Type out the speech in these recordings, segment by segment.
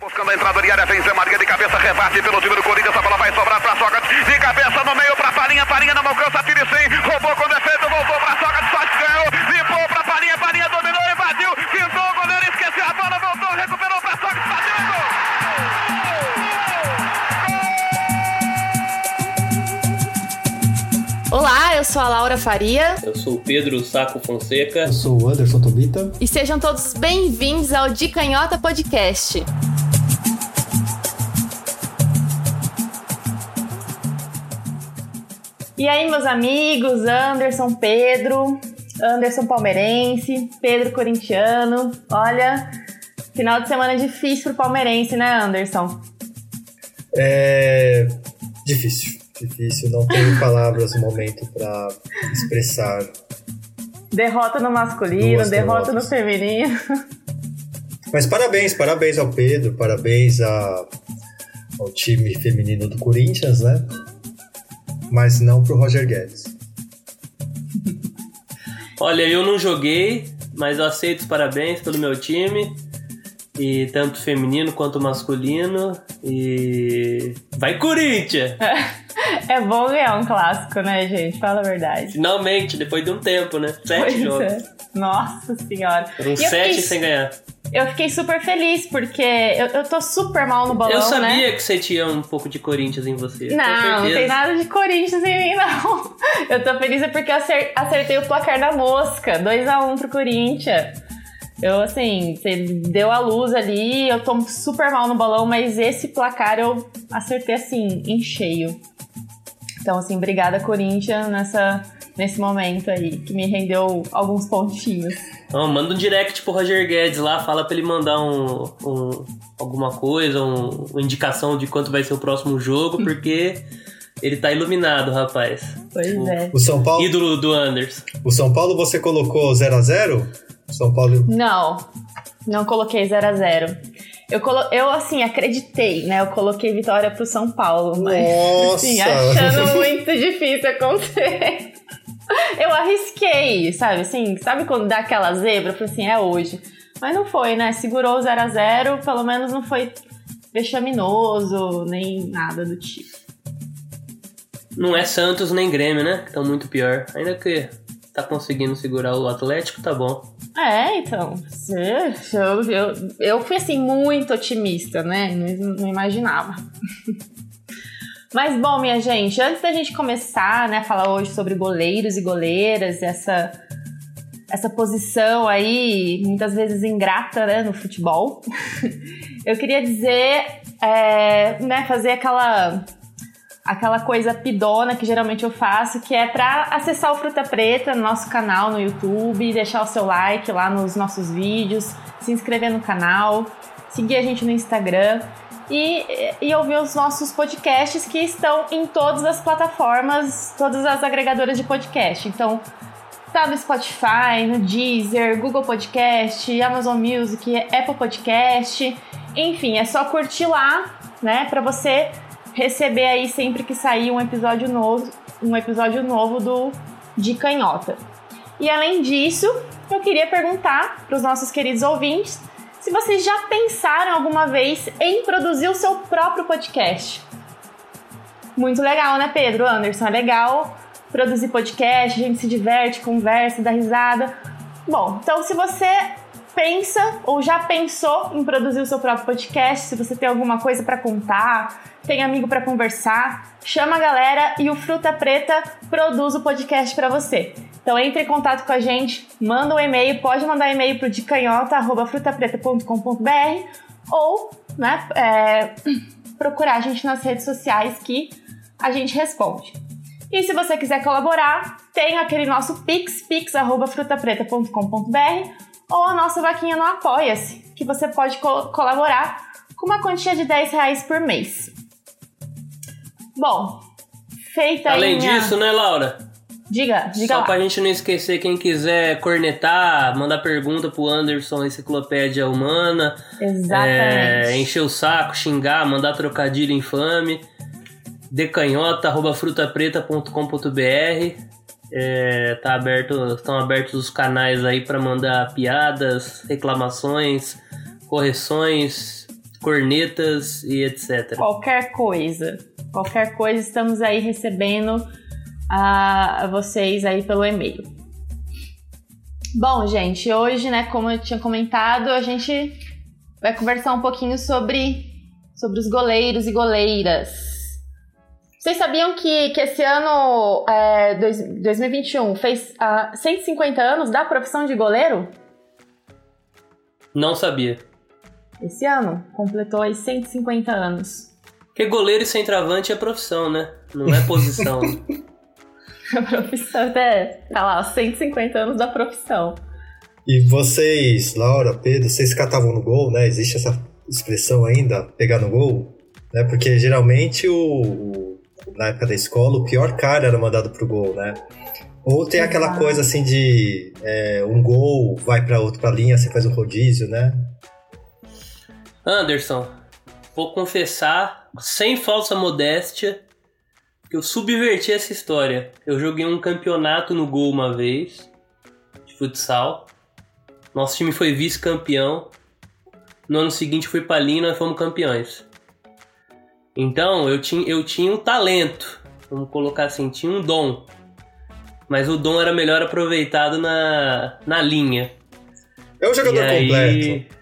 Buscando a entrada de área, vem Zé Maria de cabeça, rebate pelo time do Corinthians, a bola vai sobrar para Sócrates, de cabeça no meio para Farinha, Farinha não alcança, tira sim, roubou com defeito, voltou para Sócrates, Sócrates ganhou, limpou para Farinha, Farinha dominou, invadiu, pintou o goleiro, esqueceu a bola, voltou, recuperou para Sócrates, bateu e gol! Olá, eu sou a Laura Faria. Eu sou o Pedro Saco Fonseca. Eu sou o Anderson Tobita. E sejam todos bem-vindos ao De Canhota Podcast. E aí, meus amigos, Anderson, Pedro, Anderson palmeirense, Pedro corintiano. Olha, final de semana difícil pro palmeirense, né, Anderson? É difícil, difícil. Não tenho palavras no momento para expressar. Derrota no masculino, Duas derrota derrotas. no feminino. Mas parabéns, parabéns ao Pedro, parabéns a, ao time feminino do Corinthians, né? Mas não pro Roger Guedes. Olha, eu não joguei, mas eu aceito os parabéns pelo meu time. E tanto feminino quanto masculino. E. Vai Corinthians! É bom ganhar um clássico, né, gente? Fala a verdade. Finalmente, depois de um tempo, né? Sete pois jogos. É. Nossa senhora. Foram sete fiquei... sem ganhar. Eu fiquei super feliz, porque eu, eu tô super mal no balão, Eu sabia né? que você tinha um pouco de Corinthians em você. Não, não tem nada de Corinthians em mim, não. Eu tô feliz é porque eu acertei o placar da mosca. 2x1 um pro Corinthians. Eu, assim, você deu a luz ali, eu tô super mal no balão, mas esse placar eu acertei, assim, em cheio. Então, assim, obrigada, Corinthians, nessa, nesse momento aí, que me rendeu alguns pontinhos. Não, manda um direct pro Roger Guedes lá, fala pra ele mandar um, um alguma coisa, um, uma indicação de quanto vai ser o próximo jogo, porque ele tá iluminado, rapaz. Pois o, é. O São Paulo. Ídolo do Anders. O São Paulo você colocou 0 a 0 São Paulo. Não, não coloquei 0 a 0 eu, colo... eu, assim, acreditei, né? Eu coloquei vitória pro São Paulo, mas, Nossa. assim, achando muito difícil acontecer. Eu arrisquei, sabe? Assim, sabe quando dá aquela zebra? Eu falei assim, é hoje. Mas não foi, né? Segurou o 0 a 0 pelo menos não foi vexaminoso, nem nada do tipo. Não é Santos nem Grêmio, né? Estão muito pior. Ainda que tá conseguindo segurar o Atlético, tá bom. É, então. Eu, eu, eu fui assim, muito otimista, né? Não, não imaginava. Mas bom, minha gente, antes da gente começar, né, falar hoje sobre goleiros e goleiras, essa essa posição aí, muitas vezes ingrata, né, no futebol. eu queria dizer, é, né, fazer aquela aquela coisa pidona que geralmente eu faço, que é para acessar o Fruta Preta no nosso canal no YouTube, deixar o seu like lá nos nossos vídeos, se inscrever no canal, seguir a gente no Instagram e, e ouvir os nossos podcasts que estão em todas as plataformas, todas as agregadoras de podcast. Então, tá no Spotify, no Deezer, Google Podcast, Amazon Music, Apple Podcast. Enfim, é só curtir lá, né, para você receber aí sempre que sair um episódio novo, um episódio novo do de Canhota. E além disso, eu queria perguntar para os nossos queridos ouvintes se vocês já pensaram alguma vez em produzir o seu próprio podcast. Muito legal, né, Pedro? Anderson, é legal produzir podcast, a gente se diverte, conversa, dá risada. Bom, então se você pensa ou já pensou em produzir o seu próprio podcast, se você tem alguma coisa para contar, tem amigo para conversar, chama a galera e o Fruta Preta produz o podcast para você. Então entre em contato com a gente, manda um e-mail, pode mandar e-mail para o decanhota.frutapreta.com.br ou né, é, procurar a gente nas redes sociais que a gente responde. E se você quiser colaborar, tem aquele nosso pix, pix.frutapreta.com.br ou a nossa vaquinha no Apoia-se, que você pode co colaborar com uma quantia de 10 reais por mês. Bom, feita Além minha... disso, né, Laura? Diga, diga Só lá. pra gente não esquecer, quem quiser cornetar, mandar pergunta pro Anderson Enciclopédia Humana. Exatamente. É, encher o saco, xingar, mandar trocadilho infame. decanhota.frutapreta.com.br é, tá aberto, estão abertos os canais aí para mandar piadas, reclamações, correções, cornetas e etc. Qualquer coisa. Qualquer coisa, estamos aí recebendo a vocês aí pelo e-mail. Bom, gente, hoje, né, como eu tinha comentado, a gente vai conversar um pouquinho sobre, sobre os goleiros e goleiras. Vocês sabiam que, que esse ano, é, dois, 2021, fez uh, 150 anos da profissão de goleiro? Não sabia. Esse ano completou aí 150 anos. Porque goleiro e centroavante é profissão, né? Não é posição. a profissão até, tá lá, 150 anos da profissão. E vocês, Laura, Pedro, vocês catavam no gol, né? Existe essa expressão ainda, pegar no gol? Né? Porque geralmente o, o na época da escola, o pior cara era mandado pro gol, né? Ou tem aquela coisa assim de é, um gol vai para outro pra linha, você faz um rodízio, né? Anderson, vou confessar, sem falsa modéstia, eu subverti essa história. Eu joguei um campeonato no gol uma vez, de futsal. Nosso time foi vice-campeão. No ano seguinte fui pra linha e nós fomos campeões. Então eu tinha, eu tinha um talento, vamos colocar assim, tinha um dom. Mas o dom era melhor aproveitado na, na linha. É um jogador aí... completo.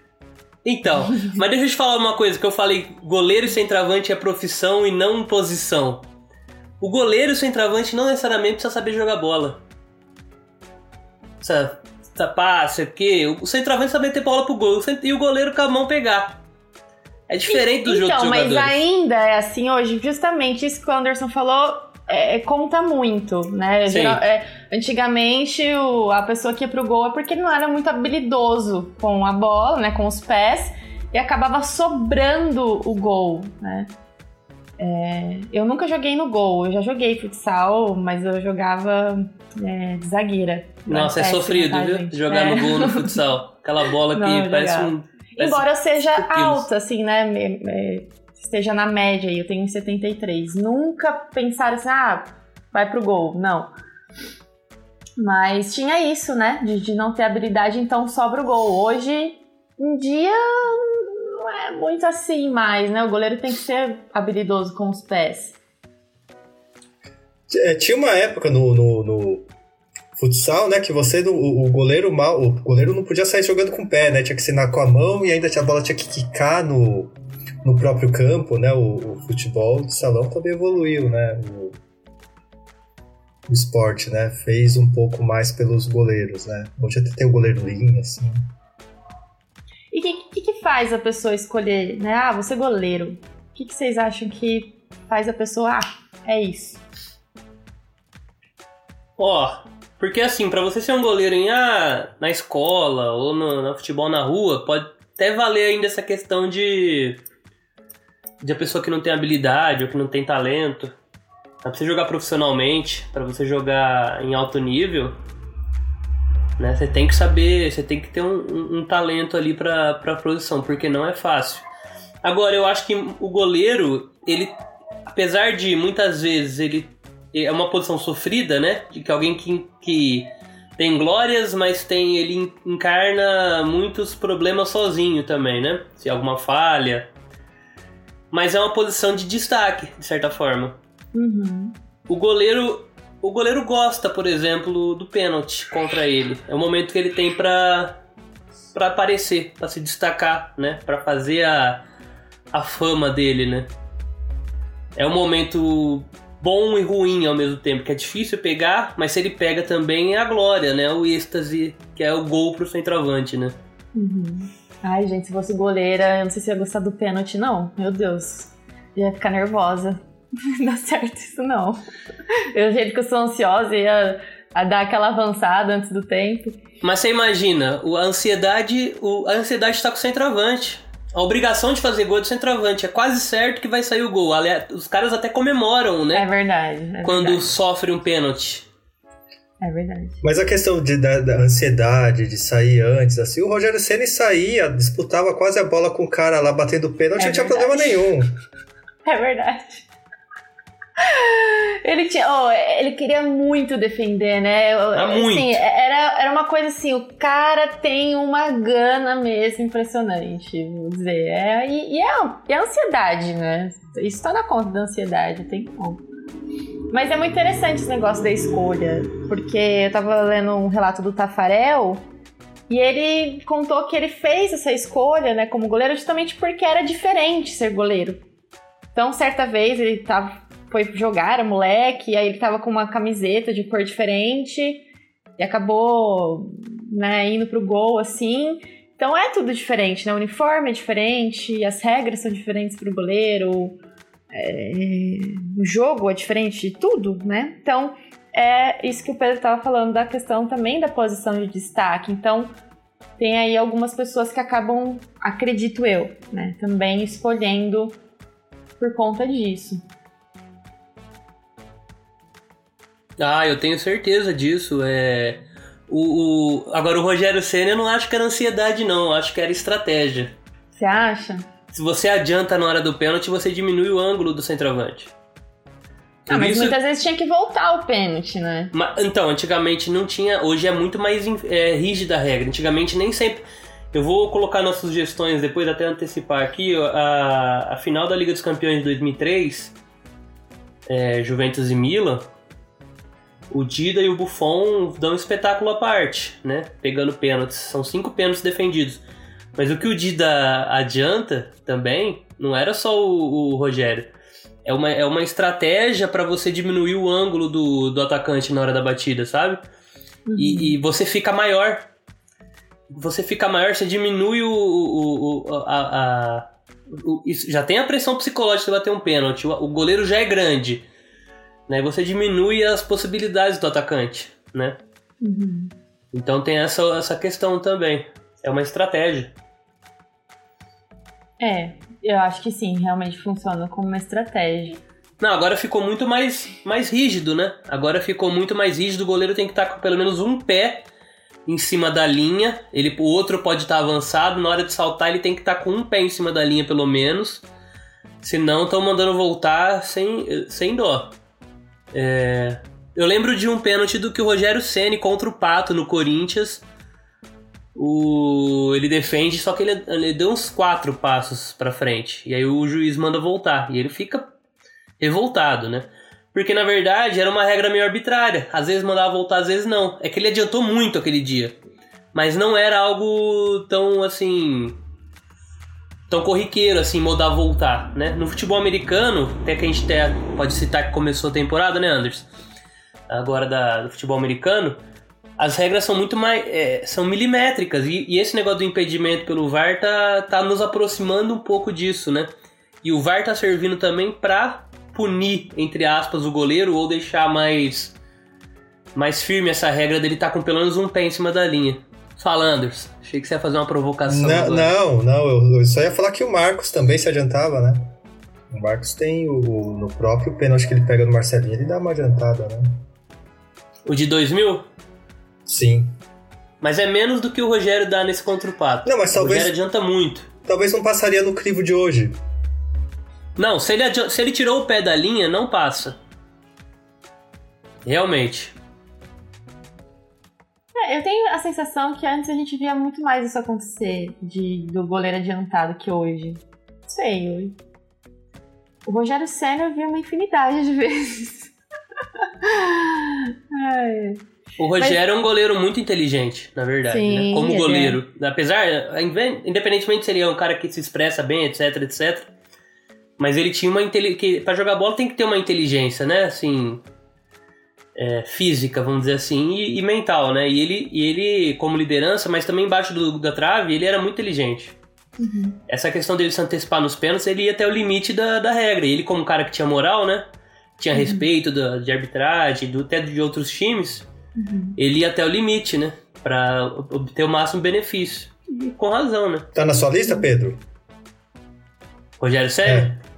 Então, mas deixa eu te falar uma coisa que eu falei, goleiro e centroavante é profissão e não posição. O goleiro e o centroavante não necessariamente precisa saber jogar bola. Precisa, passe, o quê? O centroavante sabe ter bola pro gol e o goleiro com a mão pegar. É diferente do jogo. Então, mas ainda é assim hoje, justamente isso que o Anderson falou é, conta muito, né? Geral, é, antigamente, o, a pessoa que ia pro gol é porque não era muito habilidoso com a bola, né? Com os pés, e acabava sobrando o gol, né? É, eu nunca joguei no gol, eu já joguei futsal, mas eu jogava é, de zagueira. Nossa, é sofrido, tá, viu? Gente? Jogar é. no gol no futsal. Aquela bola que não, parece um. Parece Embora eu seja alta, assim, né? esteja na média aí, eu tenho 73. Nunca pensaram assim, ah, vai pro gol. Não. Mas tinha isso, né? De, de não ter habilidade, então sobra o gol. Hoje em dia é muito assim mais, né? O goleiro tem que ser habilidoso com os pés. É, tinha uma época no, no, no, futsal, né, que você, o, o, goleiro mal, o goleiro não podia sair jogando com o pé, né? Tinha que ser com a mão e ainda a bola tinha que quicar no, no próprio campo, né? O, o futebol de salão também evoluiu, né? O, o, esporte, né? Fez um pouco mais pelos goleiros, né? Hoje até tem o goleiro linha, assim. E o que, faz a pessoa escolher, né? Ah, você é goleiro. O que, que vocês acham que faz a pessoa, ah, é isso? Ó, oh, porque assim, para você ser um goleiro em, ah, na escola ou no, no futebol na rua, pode até valer ainda essa questão de de a pessoa que não tem habilidade ou que não tem talento. Pra você jogar profissionalmente, para você jogar em alto nível, né? Você tem que saber, você tem que ter um, um, um talento ali pra, pra posição, porque não é fácil. Agora, eu acho que o goleiro, ele, apesar de muitas vezes ele é uma posição sofrida, né? De que alguém que, que tem glórias, mas tem ele encarna muitos problemas sozinho também, né? Se alguma falha, mas é uma posição de destaque, de certa forma. Uhum. O goleiro o goleiro gosta, por exemplo, do pênalti contra ele. É o momento que ele tem para para aparecer, para se destacar, né? Para fazer a, a fama dele, né? É um momento bom e ruim ao mesmo tempo, que é difícil pegar, mas se ele pega também é a glória, né? O êxtase, que é o gol pro centroavante, né? Uhum. Ai, gente, se fosse goleira, eu não sei se ia gostar do pênalti, não. Meu Deus. Ia ficar nervosa. Não dá certo isso, não. Eu, jeito que eu sou ansiosa, ia dar aquela avançada antes do tempo. Mas você imagina, a ansiedade, a ansiedade está com o centroavante. A obrigação de fazer gol do centroavante. É quase certo que vai sair o gol. Os caras até comemoram, né? É verdade. É quando verdade. sofre um pênalti. É verdade. Mas a questão de, da, da, ansiedade, de sair antes, assim, o Rogério Senna saía, disputava quase a bola com o cara lá batendo pênalti, é não tinha problema nenhum. É verdade. Ele tinha, oh, ele queria muito defender, né? Ah, muito. Assim, era, era uma coisa assim, o cara tem uma gana mesmo impressionante, vou dizer. É, e, e, é, e a ansiedade, né? Isso tá na conta da ansiedade, tem como. Mas é muito interessante esse negócio da escolha, porque eu tava lendo um relato do Tafarel e ele contou que ele fez essa escolha, né, como goleiro justamente porque era diferente ser goleiro. Então, certa vez ele tava, foi jogar, era moleque, aí ele tava com uma camiseta de cor diferente e acabou, né, indo pro gol assim. Então é tudo diferente, né? O uniforme é diferente, as regras são diferentes pro goleiro, é, o jogo é diferente de tudo, né? Então é isso que o Pedro estava falando da questão também da posição de destaque. Então tem aí algumas pessoas que acabam, acredito eu, né, também escolhendo por conta disso. Ah, eu tenho certeza disso. É o, o... agora o Rogério Senna eu não acho que era ansiedade não, eu acho que era estratégia. Você acha? Se você adianta na hora do pênalti, você diminui o ângulo do centroavante. Ah, mas isso... muitas vezes tinha que voltar o pênalti, né? Então, antigamente não tinha. Hoje é muito mais é, rígida a regra. Antigamente nem sempre. Eu vou colocar nossas sugestões depois, até antecipar aqui. A, a final da Liga dos Campeões de 2003, é, Juventus e Milan, o Dida e o Buffon dão um espetáculo à parte, né? Pegando pênaltis. São cinco pênaltis defendidos. Mas o que o Dida adianta também não era só o, o Rogério. É uma, é uma estratégia para você diminuir o ângulo do, do atacante na hora da batida, sabe? Uhum. E, e, você fica maior. Você fica maior, você diminui o. o, o a, a o, já tem a pressão psicológica de bater um pênalti. O, o goleiro já é grande. Né? Você diminui as possibilidades do atacante, né? Uhum. Então tem essa, essa questão também. É uma estratégia. É, eu acho que sim, realmente funciona como uma estratégia. Não, agora ficou muito mais, mais rígido, né? Agora ficou muito mais rígido, o goleiro tem que estar com pelo menos um pé em cima da linha. Ele, o outro pode estar avançado, na hora de saltar ele tem que estar com um pé em cima da linha pelo menos. Senão estão mandando voltar sem, sem dó. É... Eu lembro de um pênalti do que o Rogério Ceni contra o Pato no Corinthians o ele defende, só que ele, ele deu uns quatro passos para frente. E aí o juiz manda voltar. E ele fica revoltado, né? Porque na verdade era uma regra meio arbitrária. Às vezes mandava voltar, às vezes não. É que ele adiantou muito aquele dia. Mas não era algo tão assim. Tão corriqueiro assim, mudar voltar, né? No futebol americano, até que a gente até pode citar que começou a temporada, né, Anderson? Agora da, do futebol americano as regras são muito mais. É, são milimétricas. E, e, esse negócio do impedimento pelo VAR tá, tá nos aproximando um pouco disso, né? E o VAR tá servindo também pra punir, entre aspas, o goleiro ou deixar mais. mais firme essa regra dele estar tá com pelo menos um pé em cima da linha. Fala, Anders. Achei que você ia fazer uma provocação. Não, não, não, eu, eu só ia falar que o Marcos também se adiantava, né? O Marcos tem o, no próprio pênalti que ele pega no Marcelinho, ele dá uma adiantada, né? O de 2000? Sim. Mas é menos do que o Rogério dá nesse contra o Pato. Não, mas talvez. O Rogério adianta muito. Talvez não passaria no crivo de hoje. Não, se ele, se ele tirou o pé da linha, não passa. Realmente. É, eu tenho a sensação que antes a gente via muito mais isso acontecer de, do goleiro adiantado que hoje. Não sei. O Rogério Senna eu vi uma infinidade de vezes. Ai. O Rogério Mas... é um goleiro muito inteligente, na verdade, né? Sim, né? Como é. goleiro. É. Apesar, independentemente se ele é um cara que se expressa bem, etc, etc. Mas ele tinha uma inteligência. Pra jogar bola tem que ter uma inteligência, né? Assim. É, física, vamos dizer assim, e, e, mental, né? E ele, e ele, como liderança, mas também embaixo do, da trave, ele era muito inteligente. Uhum. Essa questão dele se antecipar nos pênaltis, ele ia até o limite da, da regra. E ele, como cara que tinha moral, né? Tinha uhum. respeito da, de arbitragem, do, até de outros times uhum. ele ia até o limite, né? Pra obter o máximo benefício. E com razão, né? Tá na sua lista, Pedro? Rogério Senna? É.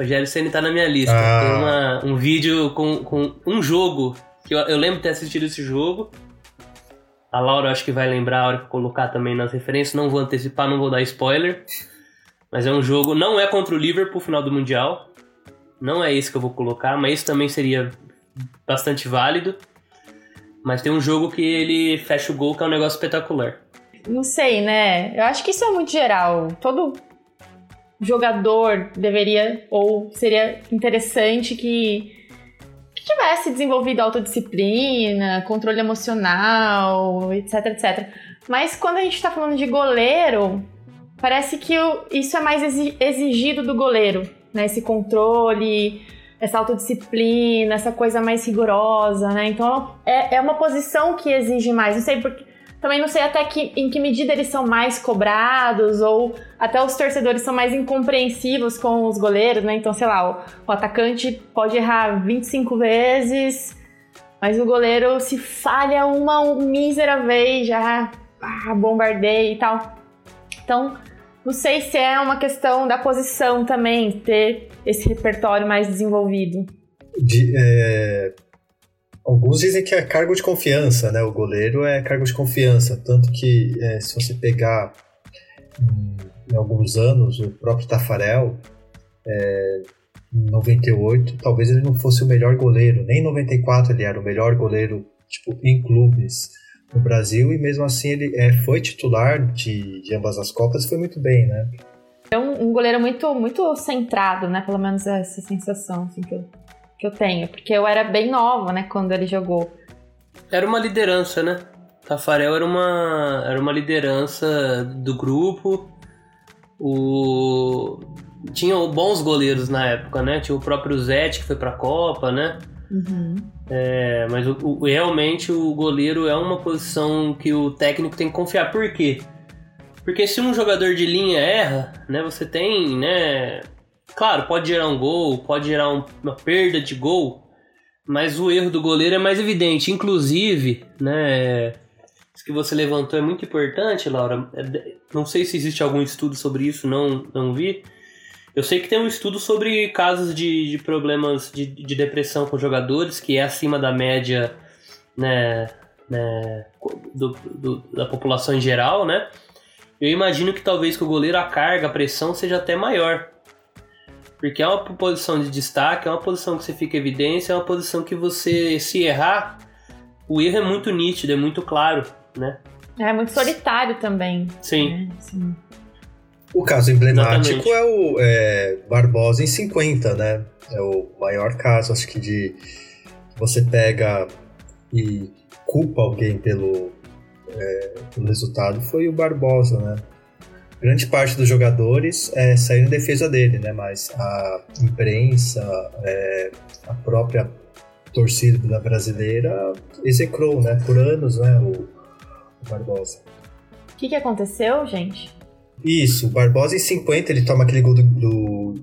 Rogério Senna tá na minha lista. Ah. Tem uma, um vídeo com, com um jogo, que eu, eu lembro de ter assistido esse jogo. A Laura acho que vai lembrar a hora que eu colocar também nas referências. Não vou antecipar, não vou dar spoiler. Mas é um jogo, não é contra o Liverpool, final do Mundial. Não é esse que eu vou colocar, mas esse também seria bastante válido. Mas tem um jogo que ele fecha o gol, que é um negócio espetacular. Não sei, né? Eu acho que isso é muito geral. Todo jogador deveria, ou seria interessante que, que tivesse desenvolvido autodisciplina, controle emocional, etc, etc. Mas quando a gente está falando de goleiro, parece que isso é mais exigido do goleiro, né? Esse controle, essa autodisciplina, essa coisa mais rigorosa, né? Então é, é uma posição que exige mais. Não sei porque. Também não sei até que, em que medida eles são mais cobrados ou até os torcedores são mais incompreensivos com os goleiros, né? Então, sei lá, o, o atacante pode errar 25 vezes, mas o goleiro se falha uma mísera vez já ah, bombardeia e tal. Então, não sei se é uma questão da posição também, ter esse repertório mais desenvolvido. De, é... Alguns dizem que é cargo de confiança, né? O goleiro é cargo de confiança. Tanto que, é, se você pegar em, em, alguns anos, o próprio Tafarel, é, em 98, talvez ele não fosse o melhor goleiro. Nem em 94 ele era o melhor goleiro tipo, em clubes no Brasil e mesmo assim ele é, foi titular de, de ambas as Copas e foi muito bem, né? É um, um, goleiro muito, muito centrado, né? Pelo menos essa sensação assim, que, eu, que eu tenho. Porque eu era bem nova, né? Quando ele jogou. Era uma liderança, né? Tafarel era uma, era uma liderança do grupo. O... Tinha bons goleiros na época, né? Tinha o próprio Zete que foi pra Copa, né? Uhum. É, mas o, o, realmente o goleiro é uma posição que o técnico tem que confiar. Por quê? Porque se um jogador de linha erra, né, você tem, né, claro, pode gerar um gol, pode gerar um, uma perda de gol, mas o erro do goleiro é mais evidente. Inclusive, né, isso que você levantou é muito importante, Laura. É, não sei se existe algum estudo sobre isso, não, não vi eu sei que tem um estudo sobre casos de, de problemas de, de, depressão com jogadores, que é acima da média né, né, do, do, da população em geral, né? Eu imagino que talvez com o goleiro a carga, a pressão seja até maior. Porque é uma posição de destaque, é uma posição que você fica em evidência, é uma posição que você, se errar, o erro é muito nítido, é muito claro, né? É muito solitário também. Sim. Né? Sim. O caso emblemático Exatamente. é o é, Barbosa em 50, né? É o maior caso, acho que de você pega e culpa alguém pelo, é, pelo resultado foi o Barbosa, né? Grande parte dos jogadores é, saiu em defesa dele, né? Mas a imprensa, é, a própria torcida da brasileira execrou, né? Por anos, né? O, o Barbosa. O que, que aconteceu, gente? Isso, o Barbosa em 50 ele toma aquele gol do, do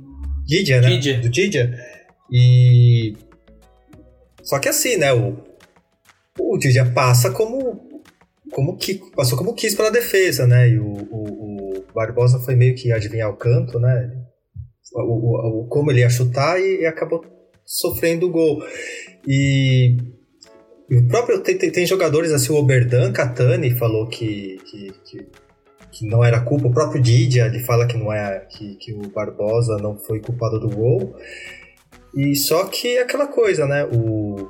Didia, né? Didia. Do Didia. E. Só que assim, né? O, o Didia passa como. como que, passou como quis pela defesa, né? E o, o Barbosa foi meio que adivinhar o canto, né? O, o, como ele ia chutar e, e acabou sofrendo o gol. E, e o próprio. Tem, tem, tem, jogadores assim, o Oberdan Catani falou que, que, que que não era culpa. O próprio Didia ele fala que não é que, que o Barbosa não foi culpado do gol. E só que é aquela coisa, né? O,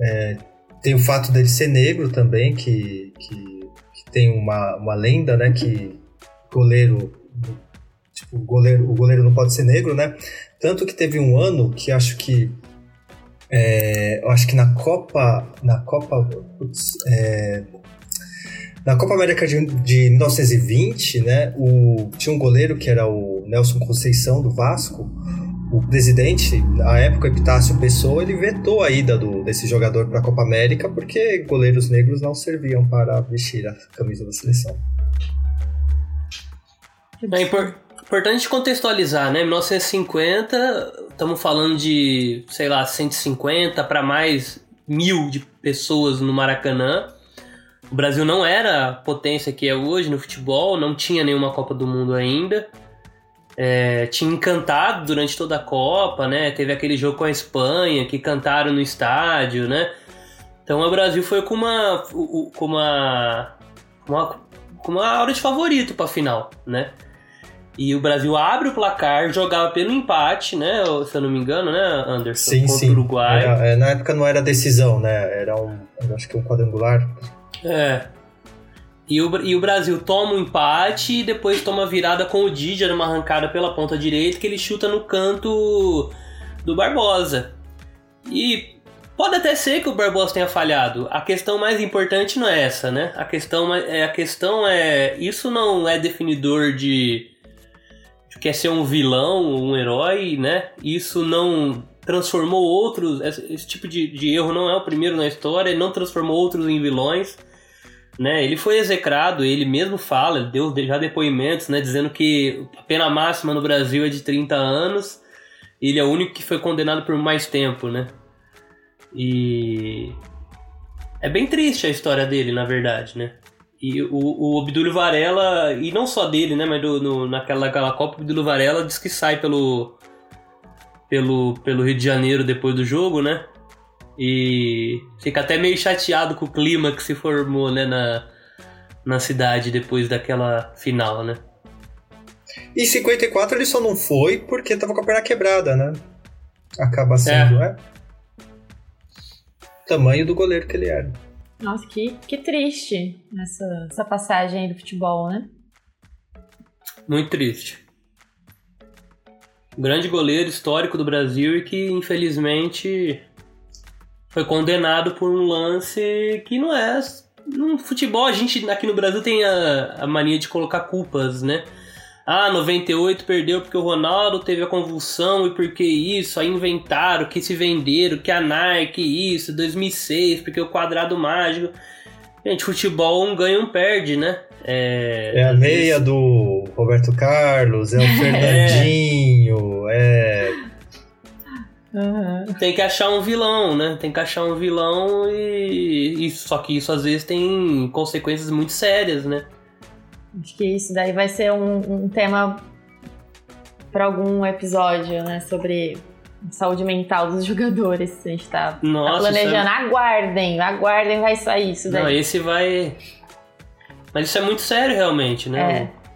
é, tem o fato dele ser negro também, que, que, que, tem uma, uma lenda, né? Que goleiro, tipo, o goleiro, o goleiro não pode ser negro, né? Tanto que teve um ano que acho que é, eu acho que na Copa na Copa putz, é, na Copa América de, de 1920, né, o, tinha um goleiro que era o Nelson Conceição, do Vasco. O presidente, à época, Epitácio Pessoa, ele vetou a ida do, desse jogador para a Copa América porque goleiros negros não serviam para vestir a camisa da seleção. É importante contextualizar, né? 1950, estamos falando de, sei lá, 150 para mais mil de pessoas no Maracanã. O Brasil não era a potência que é hoje no futebol, não tinha nenhuma Copa do Mundo ainda. É, tinha encantado durante toda a Copa, né? Teve aquele jogo com a Espanha que cantaram no estádio, né? Então o Brasil foi com uma com uma uma, com uma aura de favorito para a final, né? E o Brasil abre o placar, jogava pelo empate, né? Se eu não me engano, né, Anderson? Sim, contra sim. o Uruguai. Era- é, na época não era decisão, né? Era um, acho que um quadrangular. É. E o, e o Brasil toma um empate e depois toma a virada com o Didier numa arrancada pela ponta direita que ele chuta no canto do Barbosa. E pode até ser que o Barbosa tenha falhado. A questão mais importante não é essa, né? A questão é a questão é isso não é definidor de de quer ser um vilão, um herói, né? Isso não transformou outros. Esse, tipo de, de erro não é o primeiro na história, ele não transformou outros em vilões. Né, ele foi execrado, ele mesmo fala, ele deu já depoimentos, né, dizendo que a pena máxima no Brasil é de 30 anos. Ele é o único que foi condenado por mais tempo, né? E é bem triste a história dele, na verdade, né? E o, o Obdúlio Varela, e não só dele, né, mas do, no, naquela, naquela Copa, o Obdúlio Varela diz que sai pelo, pelo, pelo Rio de Janeiro depois do jogo, né? E fica até meio chateado com o clima que se formou, né, na, na cidade depois daquela final, né? E 54 ele só não foi porque tava com a perna quebrada, né? Acaba sendo, é. Tamanho do goleiro que ele era. Nossa, que, que triste essa, essa passagem do futebol, né? Muito triste. Grande goleiro histórico do Brasil e que infelizmente foi condenado por um lance que não é. No futebol, a gente aqui no Brasil tem a, a mania de colocar culpas, né? Ah, 98 perdeu porque o Ronaldo teve a convulsão e porque isso, aí inventaram que se venderam, que a Nike, isso, 2006, porque o quadrado mágico. Gente, futebol um ganha, um perde, né? É, É a meia do Roberto Carlos, é o Fernandinho, é. Uhum. Tem que achar um vilão, né? Tem que achar um vilão e, e só que isso às vezes tem consequências muito sérias, né? Acho que isso daí vai ser um, um tema para algum episódio, né? Sobre saúde mental dos jogadores. A gente tá, tá Nossa, planejando. Aguardem, aguardem, vai sair isso Não, daí. esse vai. Mas isso é muito sério realmente, né? É.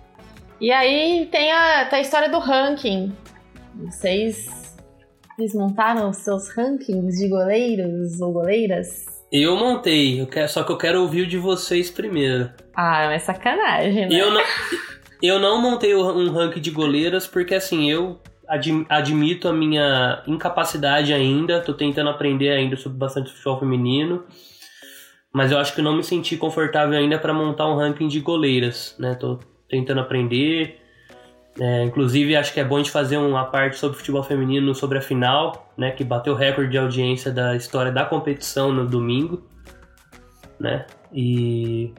E aí tem a, tem a história do ranking. Vocês, vocês montaram os seus rankings de goleiros ou goleiras? Eu montei, eu quero, só que eu quero ouvir o de vocês primeiro. Ah, é sacanagem, né? Eu não, eu não montei um ranking de goleiras porque assim, eu admi- admito a minha incapacidade ainda, tô tentando aprender ainda sobre bastante futebol feminino. Mas eu acho que eu não me senti confortável ainda para montar um ranking de goleiras, né? Tô tentando aprender. É, inclusive, acho que é bom a gente fazer uma parte sobre futebol feminino, sobre a final, né? Que bateu o recorde de audiência da história da competição no domingo, né? E...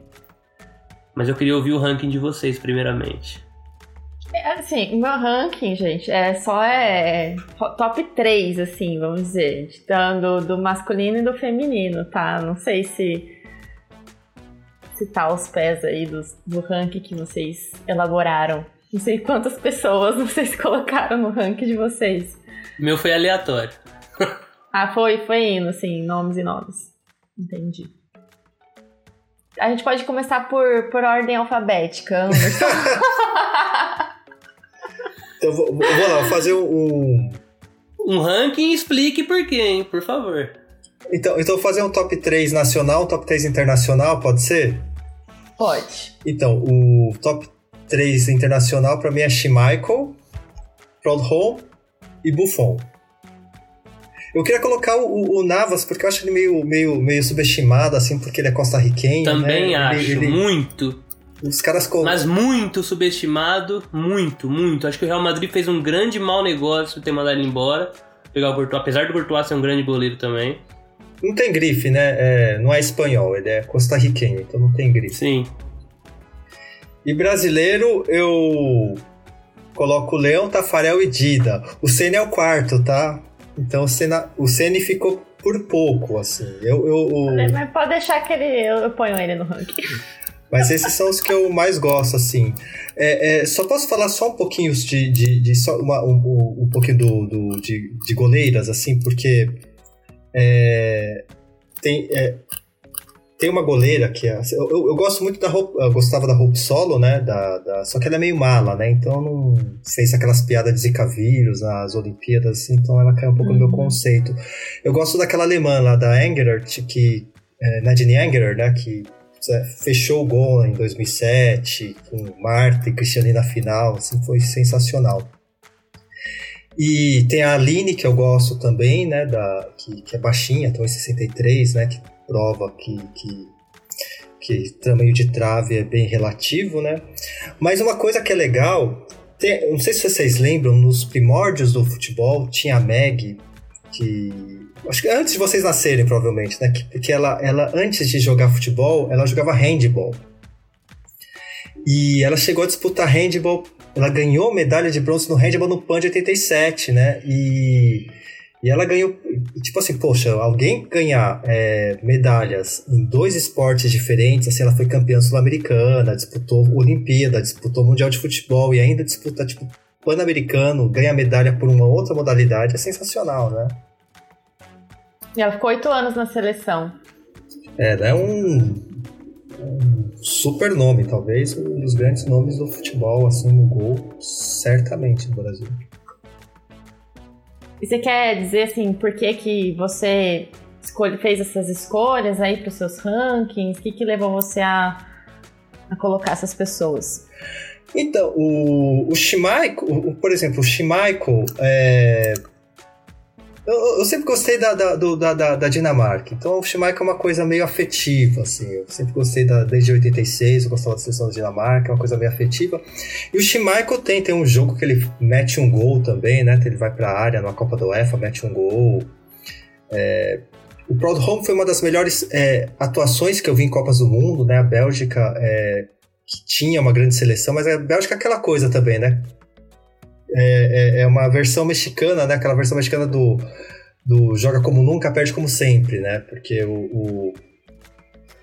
Mas eu queria ouvir o ranking de vocês, primeiramente. É, Assim, meu ranking, gente, é só é top 3, assim, vamos dizer. Dando do masculino e do feminino, tá? Não sei se se tá aos pés aí do, do ranking que vocês elaboraram. Não sei quantas pessoas vocês colocaram no ranking de vocês. Meu foi aleatório. Ah, foi, foi indo, assim, nomes e nomes. Entendi. A gente pode começar por, por ordem alfabética, Anderson. Então vou, vou lá, vou fazer um. Um ranking e explique por quê, hein? Por favor. Então, então fazer um top 3 nacional, um top 3 internacional, pode ser? Pode. Então, o top 3 internacional pra mim é Schmeichel, Proudhon e Buffon. Eu queria colocar o, o Navas, porque eu acho ele meio, meio, meio subestimado, assim, porque ele é costarriquenho. Também né? acho. Ele- Muito. os caras colocam. Mas muito subestimado. Muito, muito. Acho que o Real Madrid fez um grande mau negócio ter mandado ele embora. Pegar o Courtois, apesar do Courtois ser um grande goleiro também. Não tem grife, né? É, não é espanhol, ele é costarriquenho, então não tem grife. Sim. E brasileiro, eu coloco Leão, Tafarel e Dida. O Senna é o quarto, tá? Então o Senna, o Senna ficou por pouco, assim. Eu, eu, o- Mas pode deixar que ele, eu, eu ponho ele no ranking. Mas esses são os que eu mais gosto, assim. É, é, só posso falar só um pouquinho de, de, de só uma- um, um- um pouquinho do, do- de, de goleiras, assim, porque é, tem, é, tem uma goleira que é, eu, eu, gosto muito da roupa, eu gostava da roupa solo, né? Da, da, só que ela é meio mala, né? Então não fez aquelas piadas de Zika vírus nas Olimpíadas, assim, então ela cai um pouco uhum. no meu uhum. conceito. Eu gosto daquela alemã lá, da Engelert, que. É, Nadine Engelert, né? Que é, fechou o gol em 2007, com Marta e Cristiane na final, assim, foi sensacional. E tem a Aline, que eu gosto também, né, da, que, que é baixinha, então em 63, né, que prova que, que, que tamanho de trave é bem relativo, né. Mas uma coisa que é legal, tem, não sei se vocês lembram, nos primórdios do futebol tinha a Meg, que Acho que antes de vocês nascerem, provavelmente, né? Porque ela, ela, antes de jogar futebol, ela jogava handball. E ela chegou a disputar handball. Ela ganhou medalha de bronze no handball no PAN de 87, né? E, e ela ganhou. Tipo assim, poxa, alguém ganhar é, medalhas em dois esportes diferentes, assim, ela foi campeã sul-americana, disputou Olimpíada, disputou Mundial de Futebol e ainda disputa, tipo, Pan-Americano, ganha medalha por uma outra modalidade, é sensacional, né? E ela ficou oito anos na seleção. É, ela é um, um, super nome, talvez um dos grandes nomes do futebol, assim, no gol, certamente no Brasil. E você quer dizer, assim, por que que você escolhe, fez essas escolhas aí para os seus rankings? O que que levou você a, a colocar essas pessoas? Então, o, o Schmeichel, por exemplo, o Schmeichel, é, eu, eu, sempre gostei da, da, do, da, da, Dinamarca, então o Schmeichel é uma coisa meio afetiva, assim. Eu sempre gostei da, desde 86, eu gostava da seleção da Dinamarca, é uma coisa meio afetiva. E o Schmeichel tem, tem um jogo que ele mete um gol também, né? Ele vai para a área na Copa da UEFA, mete um gol. É, o Proud Home foi uma das melhores é, atuações que eu vi em Copas do Mundo, né? A Bélgica é, que tinha uma grande seleção, mas a Bélgica é aquela coisa também, né? É, é, é, uma versão mexicana, né? Aquela versão mexicana do, do joga como nunca, perde como sempre, né? Porque o, o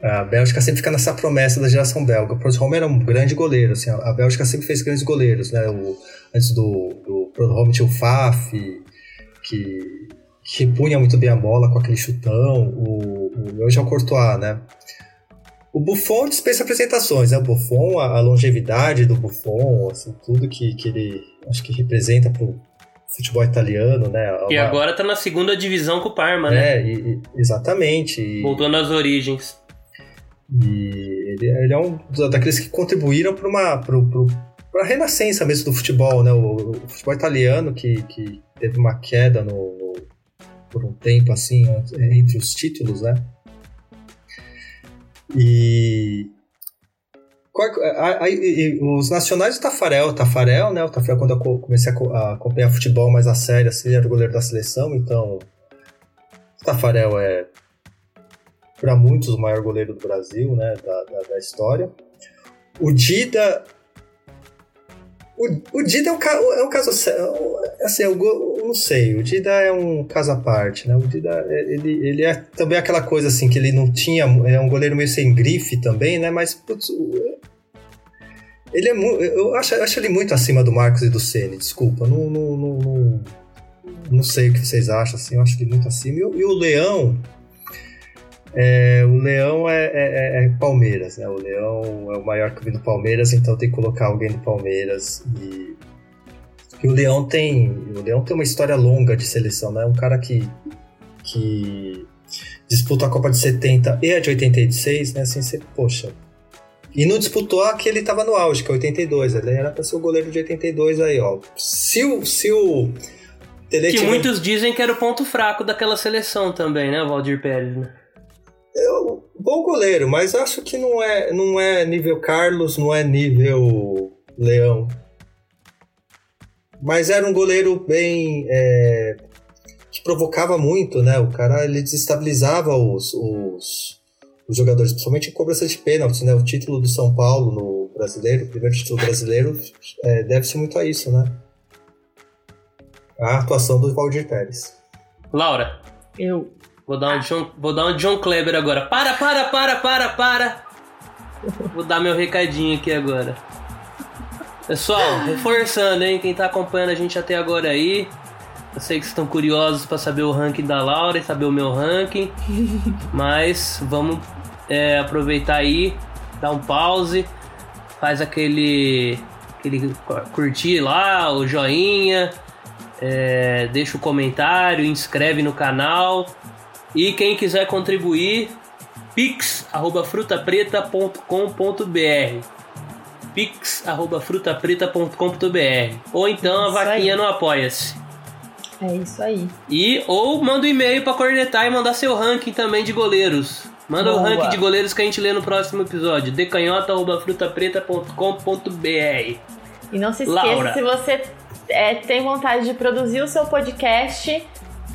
a Bélgica sempre fica nessa promessa da geração belga. O Prudhomme era um grande goleiro, assim, a Bélgica sempre fez grandes goleiros, né? O, antes do, do Prudhomme tinha o Faf, que, que punha muito bem a bola com aquele chutão. O, o, hoje é o Courtois, né? O Buffon dispensa apresentações, né? O Buffon, a, a longevidade do Buffon, assim, tudo que, que ele acho que representa pro futebol italiano, né? Uma... E agora tá na segunda divisão com o Parma, né? É, e, exatamente. E... Voltando às origens. E ele, ele, é um daqueles que contribuíram para uma pro, pro, pra renascença mesmo do futebol, né? O, o futebol italiano que, que teve uma queda no, no, por um tempo assim entre os títulos, né? E, os nacionais do Tafarel, Tafarel, né? O Tafarel, quando eu comecei a acompanhar futebol mais a sério, assim, ele era o goleiro da seleção, então. O Tafarel é, para muitos, o maior goleiro do Brasil, né? Da, da, da história. O Dida. O, o Dida é um, é um caso. Assim, eu, eu, não sei. O Dida é um caso à parte, né? O Dida, ele, ele é também aquela coisa assim, que ele não tinha. É um goleiro meio sem grife também, né? Mas, putz, ele é. Eu acho, acho ele muito acima do Marcos e do Ceni, desculpa. Não, não, não, não, não sei o que vocês acham, assim, eu acho ele muito acima. E, e o Leão. É, o Leão é, é, é, é, Palmeiras, né? O Leão é o maior vi do Palmeiras, então tem que colocar alguém do Palmeiras. E, e o Leão tem. O Leão tem uma história longa de seleção, né? Um cara que. que disputa a Copa de 70 e a de 86, né? Assim, você, poxa, e não disputou a que ele estava no auge, que é 82. Ele era para ser o goleiro de 82 aí, ó. Se o. Se o Tele que muitos dizem que era o ponto fraco daquela seleção também, né, o Valdir Pérez, né? Eu, bom goleiro, mas acho que não é, não é nível Carlos, não é nível Leão. Mas era um goleiro bem. É, que provocava muito, né? O cara ele desestabilizava os, os os jogadores, principalmente em cobrança de pênaltis, né? O título do São Paulo no brasileiro, o primeiro título brasileiro, é, deve-se muito a isso, né? A atuação do Valdir Pérez. Laura. Eu. Vou dar um John, vou dar um John Kleber agora. Para, para, para, para, para. Vou dar meu recadinho aqui agora. Pessoal, reforçando, hein? Quem tá acompanhando a gente até agora aí, eu sei que estão curiosos para saber o ranking da Laura e saber o meu ranking, mas vamos é, aproveitar aí, dar um pause, faz aquele, aquele curtir lá, o joinha, é, deixa o comentário, inscreve no canal. E quem quiser contribuir, pix@frutapreta.com.br pix@frutapreta.com.br ou então a vaquinha no apoia-se. É isso aí. E ou manda um e-mail pra cornetar e mandar seu ranking também de goleiros. Manda o Boa. ranking de goleiros que a gente lê no próximo episódio. decanhota@frutapreta.com.br. E não se esqueça, Laura. se você é, tem vontade de produzir o seu podcast,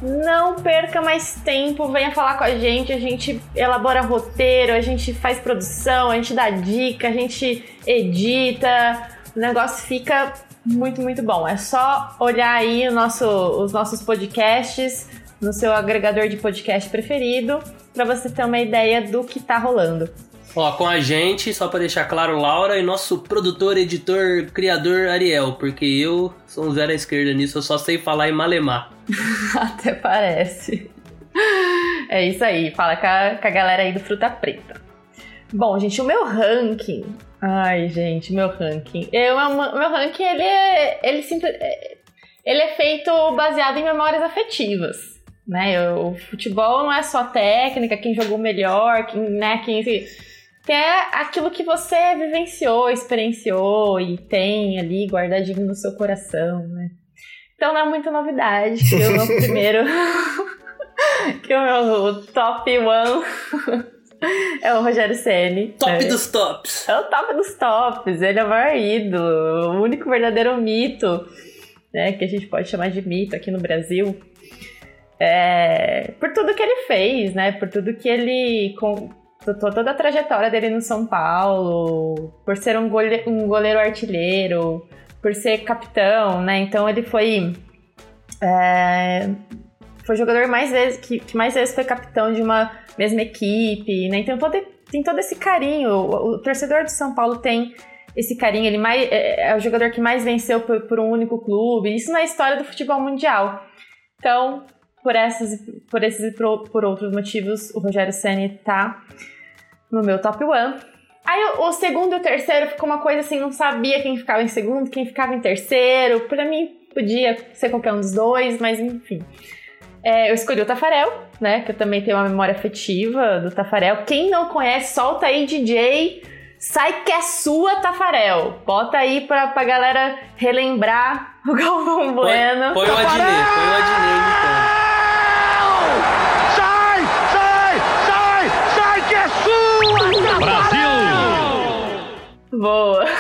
não perca mais tempo, venha falar com a gente, a gente elabora roteiro, a gente faz produção, a gente dá dica, a gente edita, o negócio fica muito, muito bom. É só olhar aí nosso, os nossos podcasts no seu agregador de podcast preferido para você ter uma ideia do que tá rolando. Ó, com a gente, só pra deixar claro, Laura e nosso produtor, editor, criador Ariel, porque eu sou um zero à esquerda nisso, eu só sei falar em malemar. Até parece. É isso aí, fala com a, com a galera aí do Fruta Preta. Bom, gente, o meu ranking. Ai, gente, meu ranking. Eu, meu ranking, ele é. Ele, é- ele é feito baseado em memórias afetivas. Né? O futebol não é só técnica, quem jogou melhor, quem, né, quem. É aquilo que você vivenciou, experienciou e tem ali guardadinho no seu coração, né? Então não é muita novidade que o meu primeiro. que o meu top one é o Rogério Ceni. Top é. dos tops. É o top dos tops, ele é o maior ídolo, o único verdadeiro mito, né? Que a gente pode chamar de mito aqui no Brasil. É, por tudo que ele fez, né? Por tudo que ele. Com, toda a trajetória dele no São Paulo, por ser um gole- um goleiro artilheiro, por ser capitão, né? Então ele foi. é, foi o jogador mais vezes, que, que mais vezes foi capitão de uma mesma equipe, né? Então tem todo esse carinho. O, o torcedor do São Paulo tem esse carinho. Ele mais, é, é o jogador que mais venceu por, por um único clube. Isso na história do futebol mundial. Então, por, essas, por esses e por, outros motivos, o Rogério Ceni tá no meu top one. Aí o, segundo e o terceiro ficou uma coisa assim, não sabia quem ficava em segundo, quem ficava em terceiro. Pra mim, podia ser qualquer um dos dois, mas enfim. É, eu escolhi o Tafarel, né? Que eu também tenho uma memória afetiva do Tafarel. Quem não conhece, solta aí, DJ. Sai que é sua, Tafarel. Bota aí pra, pra galera relembrar o Galvão Bueno. Põe, põe o Adnet, põe o Adnet imitando. Boa.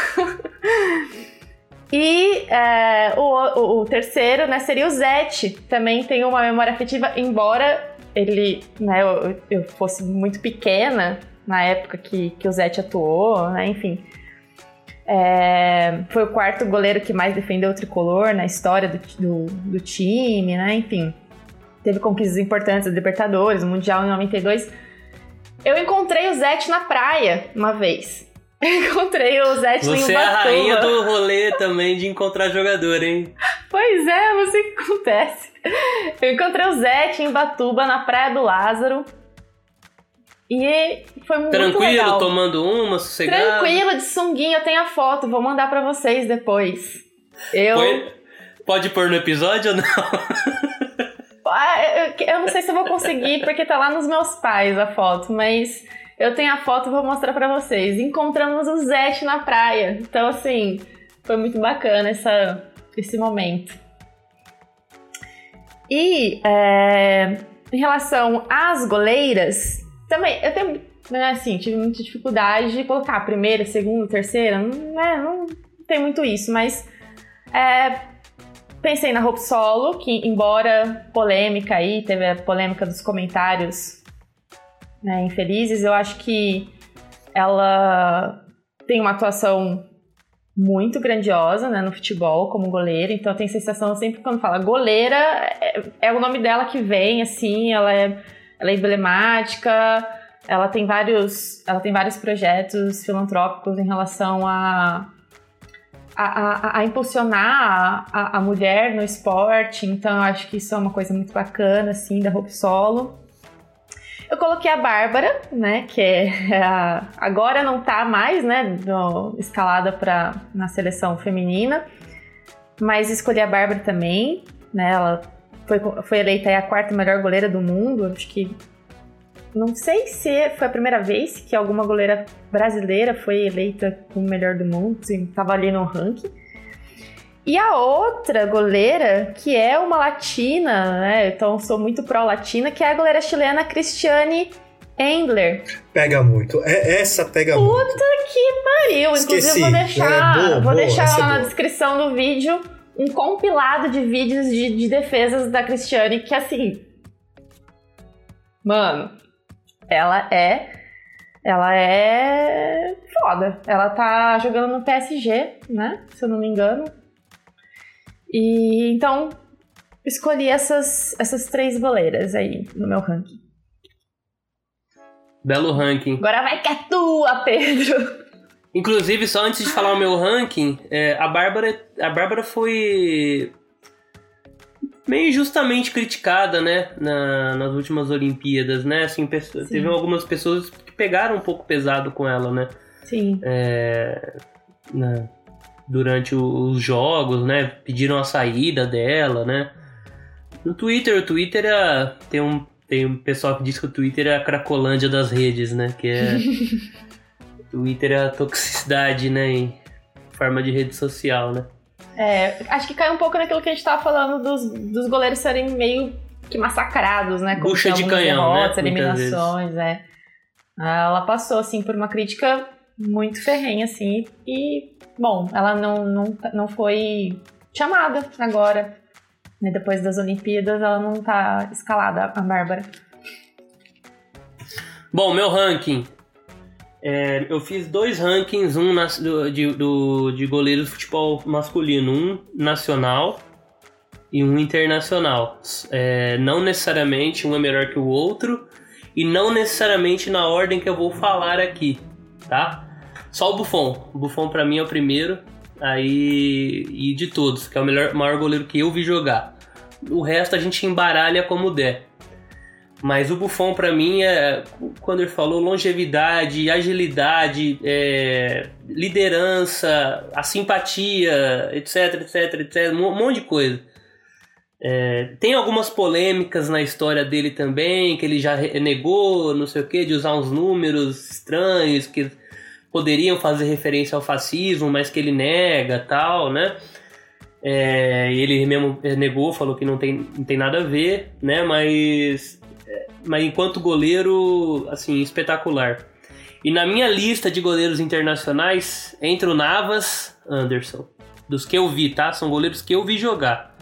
E é, o, o- terceiro, né, seria o Zete. Também tem uma memória afetiva, embora ele, né, eu, eu fosse muito pequena na época que, que o Zete atuou, né, enfim. É, foi o quarto goleiro que mais defendeu o tricolor na história do, do, do time, né, enfim. Teve conquistas importantes, Libertadores, o Mundial em 92. Eu encontrei o Zete na praia uma vez. Encontrei o Zete em Você é a Ubatuba. rainha do rolê também de encontrar jogador, hein? Pois é, o que acontece. Eu encontrei o Zete em Batuba, na Praia do Lázaro. E foi muito Tranquilo, legal. tomando uma, sossegado. Tranquilo, de sunguinha, eu tenho a foto, vou mandar pra vocês depois. Eu, Põe- Pode pôr no episódio ou não? Ah, eu não sei se eu vou conseguir, porque tá lá nos meus pais a foto, mas eu tenho a foto e vou mostrar pra vocês. Encontramos o Zete na praia. Então, assim, foi muito bacana essa, esse momento. E é, em relação às goleiras, também eu tenho, né, assim, tive muita dificuldade de colocar primeira, segunda, terceira. Não, né, não tem muito isso, mas é, pensei na Hope Solo, que embora polêmica aí, teve a polêmica dos comentários né, infelizes, eu acho que ela tem uma atuação muito grandiosa né, no futebol como goleira, então a sensação sempre quando fala goleira, é, é o nome dela que vem, assim, ela é, ela é emblemática, ela tem vários, ela tem vários projetos filantrópicos em relação a a, a, a impulsionar a, a, mulher no esporte, então acho que isso é uma coisa muito bacana, assim, da Hope Solo. Eu coloquei a Bárbara, né? Que é a, agora não tá mais, né? Escalada pra, na seleção feminina. Mas escolhi a Bárbara também, né? Ela foi, foi eleita a quarta melhor goleira do mundo. Acho que. Não sei se foi a primeira vez que alguma goleira brasileira foi eleita como melhor do mundo, assim, tava ali no ranking. E a outra goleira, que é uma latina, né? Então sou muito pró-latina, que é a goleira chilena Cristiane Endler. Pega muito. É, essa pega Puta muito. Puta que pariu. Inclusive, Esqueci. vou deixar, é, boa, vou boa, deixar lá é na descrição do vídeo um compilado de vídeos de, de defesas da Cristiane, que assim. Mano, ela é. Ela é foda. Ela tá jogando no PSG, né? Se eu não me engano. E então escolhi essas, essas três goleiras aí no meu ranking. Belo ranking. Agora vai que é tua, Pedro. Inclusive, só antes de falar o meu ranking, é, a Bárbara a Bárbara foi meio injustamente criticada, né, na, nas últimas Olimpíadas, né? Assim, pessoas, teve algumas pessoas que pegaram um pouco pesado com ela, né? Sim. É, né, durante os jogos, né? Pediram a saída dela, né? No Twitter, o Twitter é, tem um tem um pessoal que diz que o Twitter é a cracolândia das redes, né? Que é Twitter é a toxicidade, né? Em forma de rede social, né? É, acho que cai um pouco naquilo que a gente tava falando dos, dos goleiros serem meio que massacrados, né? Com Bucha de canhão, derrotas, né? eliminações, é. Ela passou, assim, por uma crítica muito ferrenha, assim, e, bom, ela não, não, não foi chamada agora, né? Depois das Olimpíadas, ela não tá escalada, a Bárbara. Bom, meu ranking. É, eu fiz dois rankings, um na, do, de, do, de goleiros de futebol masculino, um nacional e um internacional. É, não necessariamente um é melhor que o outro e não necessariamente na ordem que eu vou falar aqui, tá? Só o Buffon. O Buffon para mim é o primeiro, aí e de todos, que é o melhor, maior goleiro que eu vi jogar. O resto a gente embaralha como der. Mas o Buffon, para mim, é, quando ele falou longevidade, agilidade, é, liderança, a simpatia, etc, etc, etc, um monte de coisa. É, tem algumas polêmicas na história dele também, que ele já negou, não sei o que, de usar uns números estranhos que poderiam fazer referência ao fascismo, mas que ele nega tal, né? É, ele mesmo negou, falou que não tem, não tem nada a ver, né? Mas mas enquanto goleiro, assim, espetacular. E na minha lista de goleiros internacionais, entra o Navas Anderson. Dos que eu vi, tá? São goleiros que eu vi jogar.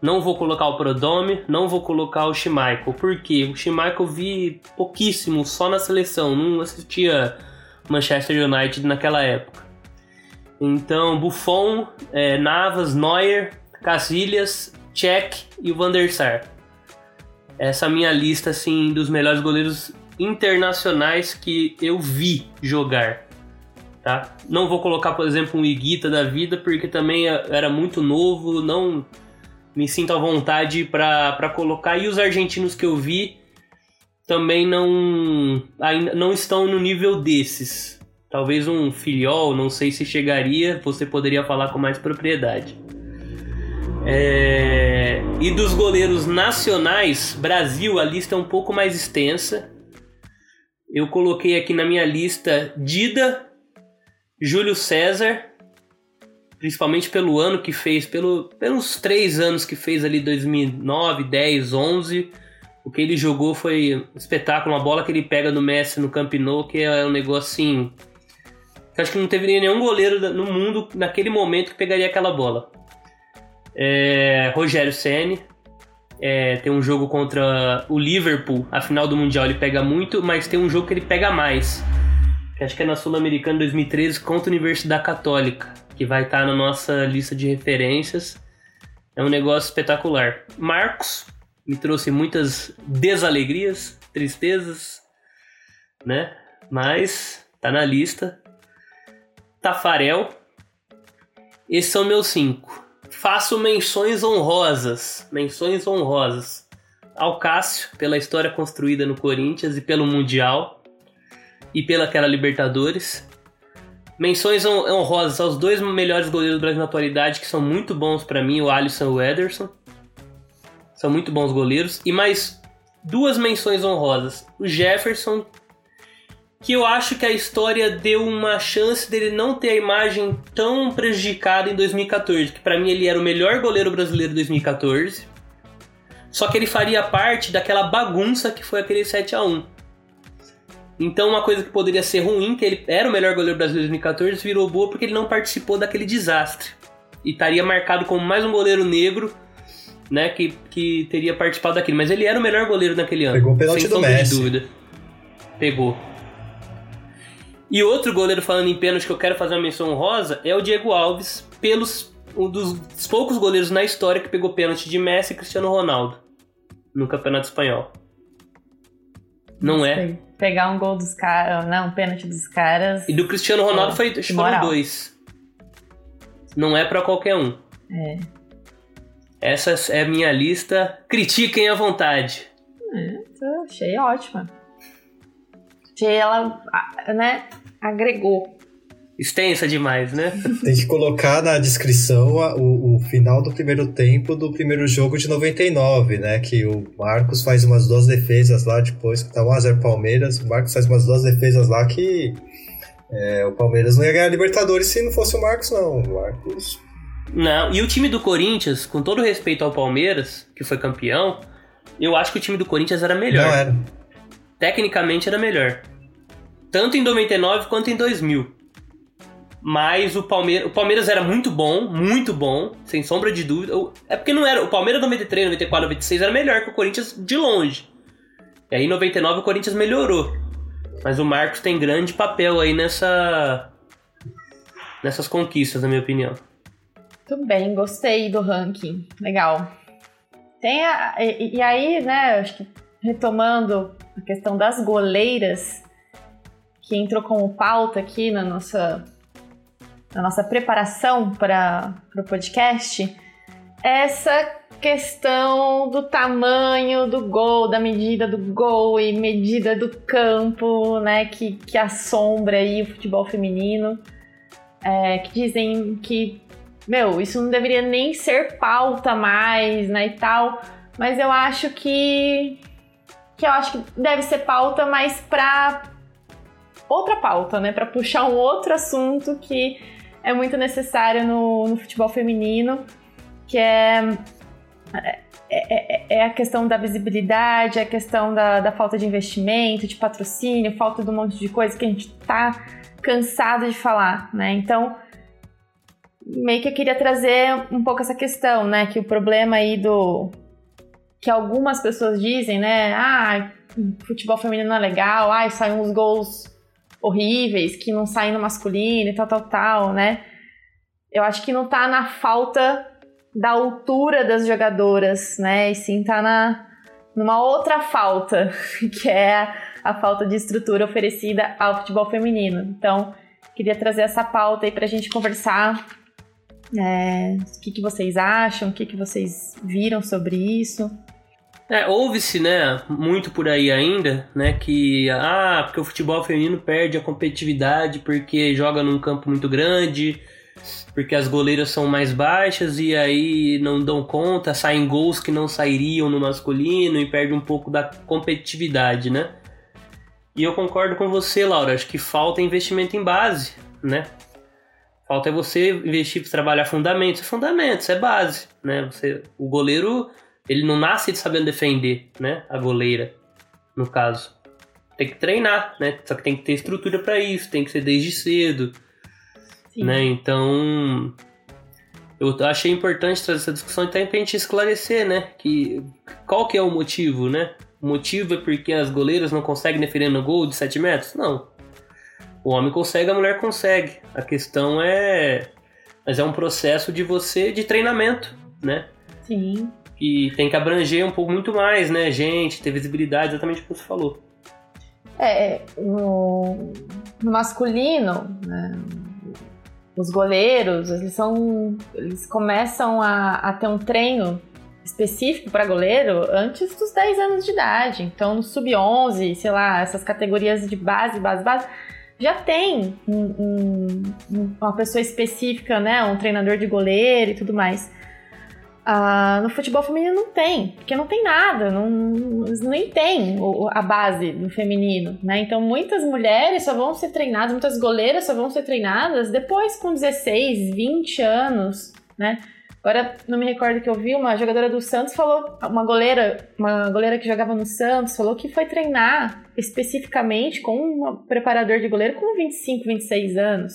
Não vou colocar o Prodome, não vou colocar o Schmeichel. Por quê? O Schmeichel eu vi pouquíssimo, só na seleção. Não assistia Manchester United naquela época. Então, Buffon, é, Navas, Neuer, Casillas, Cech e Van der Sar essa minha lista assim dos melhores goleiros internacionais que eu vi jogar. Tá? Não vou colocar, por exemplo, um Iguita da vida, porque também era muito novo, não me sinto à vontade para colocar. E os argentinos que eu vi também não, ainda não estão no nível desses. Talvez um filiol, não sei se chegaria, você poderia falar com mais propriedade. É... E dos goleiros nacionais, Brasil, a lista é um pouco mais extensa. Eu coloquei aqui na minha lista Dida, Júlio César, principalmente pelo ano que fez, pelo, pelos três anos que fez ali, 2009, 10, 11. O que ele jogou foi espetáculo, uma bola que ele pega no Messi no Camp Nou, que é um negócio assim. acho que não teve nenhum goleiro no mundo naquele momento que pegaria aquela bola. É, Rogério Ceni é, tem um jogo contra o Liverpool, a final do Mundial ele pega muito, mas tem um jogo que ele pega mais. Que acho que é na Sul-Americana 2013 contra a Universidade Católica, que vai estar na nossa lista de referências. É um negócio espetacular. Marcos me trouxe muitas desalegrias, tristezas, né? Mas tá na lista. Tafarel. Esses são meus cinco faço menções honrosas. Menções honrosas. ao Cássio pela história construída no Corinthians e pelo Mundial e pela aquela Libertadores. Menções honrosas aos dois melhores goleiros do Brasil na atualidade, que são muito bons para mim, o Alisson e o Ederson. São muito bons goleiros. E mais duas menções honrosas. O Jefferson, que eu acho que a história deu uma chance dele não ter a imagem tão prejudicada em 2014, que para mim ele era o melhor goleiro brasileiro de 2014. Só que ele faria parte daquela bagunça que foi aquele 7 a 1 então, uma coisa que poderia ser ruim, que ele era o melhor goleiro brasileiro de 2014, virou boa porque ele não participou daquele desastre. E estaria marcado como mais um goleiro negro, né, que, que teria participado daquilo. Mas ele era o melhor goleiro naquele ano. Pegou o pênalti do Messi. de dúvida. Pegou. E outro goleiro falando em pênalti que eu quero fazer uma menção honrosa é o Diego Alves, pelos um dos poucos goleiros na história que pegou pênalti de Messi e Cristiano Ronaldo no Campeonato Espanhol. Não é? Sei. Pegar um gol dos caras, não, um pênalti dos caras. E do Cristiano Ronaldo Pô, foi, foram moral. dois. Não é pra qualquer um. É. Essa é a minha lista. Critiquem à vontade. Então, achei ótima. Achei ela, né, agregou. Extensa demais, né? Tem que colocar na descrição o, o final do primeiro tempo do primeiro jogo de 99, né? Que o Marcos faz umas duas defesas lá depois, que tá 1x0 Palmeiras. O Marcos faz umas duas defesas lá que é, o Palmeiras não ia ganhar a Libertadores se não fosse o Marcos, não. O Marcos. Não, e o time do Corinthians, com todo respeito ao Palmeiras, que foi campeão, eu acho que o time do Corinthians era melhor. Não era. Tecnicamente era melhor. Tanto em 99 quanto em 2000. Mas o Palmeiras, o Palmeiras era muito bom, muito bom, sem sombra de dúvida. É porque não era. O Palmeiras 93, 94, 96 era melhor que o Corinthians de longe. E aí em 99 o Corinthians melhorou. Mas o Marcos tem grande papel aí nessa. nessas conquistas, na minha opinião. Tudo bem, gostei do ranking. Legal. Tem a, e, e aí, né, acho que retomando a questão das goleiras, que entrou como pauta aqui na nossa, na nossa preparação para o podcast, essa questão do tamanho do gol, da medida do gol e medida do campo, né, que, que assombra aí o futebol feminino. É, que dizem que meu, isso não deveria nem ser pauta mais, né, e tal. Mas eu acho que que eu acho que deve ser pauta, mas pra outra pauta, né, Pra puxar um outro assunto que é muito necessário no, no futebol feminino, que é é, é- é a questão da visibilidade, a questão da, da falta de investimento, de patrocínio, falta de um monte de coisa que a gente tá cansado de falar, né? Então, meio que eu queria trazer um pouco essa questão, né? Que o problema aí do. que algumas pessoas dizem, né? Ah, futebol feminino não é legal, ai, saem uns gols horríveis que não saem no masculino e tal, tal, tal, né? Eu acho que não tá na falta da altura das jogadoras, né? E sim tá na, numa outra falta, que é a falta de estrutura oferecida ao futebol feminino. Então, queria trazer essa pauta aí pra gente conversar é, o que, que vocês acham, o que, que vocês viram sobre isso. É, ouve-se, né, muito por aí ainda, né, que ah, porque o futebol feminino perde a competitividade porque joga num campo muito grande, porque as goleiras são mais baixas e aí não dão conta, saem gols que não sairiam no masculino e perde um pouco da competitividade, né? E eu concordo com você, Laura, acho que falta investimento em base, né? Falta é você investir, trabalhar fundamentos, é fundamentos, é base, né? Você, o goleiro ele não nasce sabendo defender, né? A goleira, no caso. Tem que treinar, né? Só que tem que ter estrutura para isso, tem que ser desde cedo, Sim. né? Então, eu achei importante trazer essa discussão até pra gente esclarecer, né? Que qual que é o motivo, né? O motivo é porque as goleiras não conseguem defender no gol de 7 metros? Não. O homem consegue, a mulher consegue. A questão é, mas é um processo de você de treinamento, né? Sim. E tem que abranger um pouco muito mais, né, gente, ter visibilidade, exatamente o que você falou. É, no, no masculino, né, os goleiros, eles são. Eles começam a, a ter um treino específico para goleiro antes dos 10 anos de idade. Então, no sub-11, sei lá, essas categorias de base, base, base, já tem um, um, uma pessoa específica, né? Um treinador de goleiro e tudo mais. Uh, no futebol feminino não tem, porque não tem nada, não, nem tem a base do feminino, né? Então muitas mulheres só vão ser treinadas, muitas goleiras só vão ser treinadas depois com 16, 20 anos, né? Agora não me recordo que eu vi uma jogadora do Santos falou, uma goleira, uma goleira que jogava no Santos, falou que foi treinar especificamente com um preparador de goleiro com 25, 26 anos.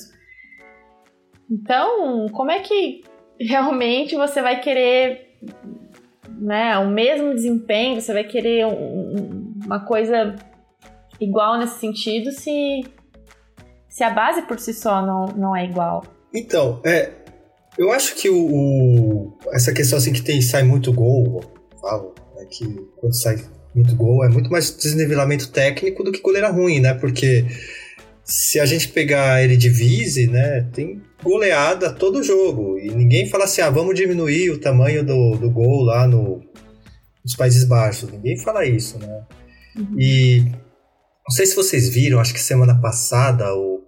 Então, como é que realmente você vai querer né, o mesmo desempenho, você vai querer um, uma coisa igual nesse sentido se, se a base por si só não, não é igual. Então, é, eu acho que o, o essa questão assim que tem, sai muito gol, falo, é que quando sai muito gol é muito mais desnivelamento técnico do que goleira ruim, né? Porque se a gente pegar a Eredivisie, né, tem goleada todo jogo. E ninguém fala assim, ah, vamos diminuir o tamanho do, do gol lá no, nos Países Baixos. Ninguém fala isso, né? Uhum. E não sei se vocês viram, acho que semana passada, ou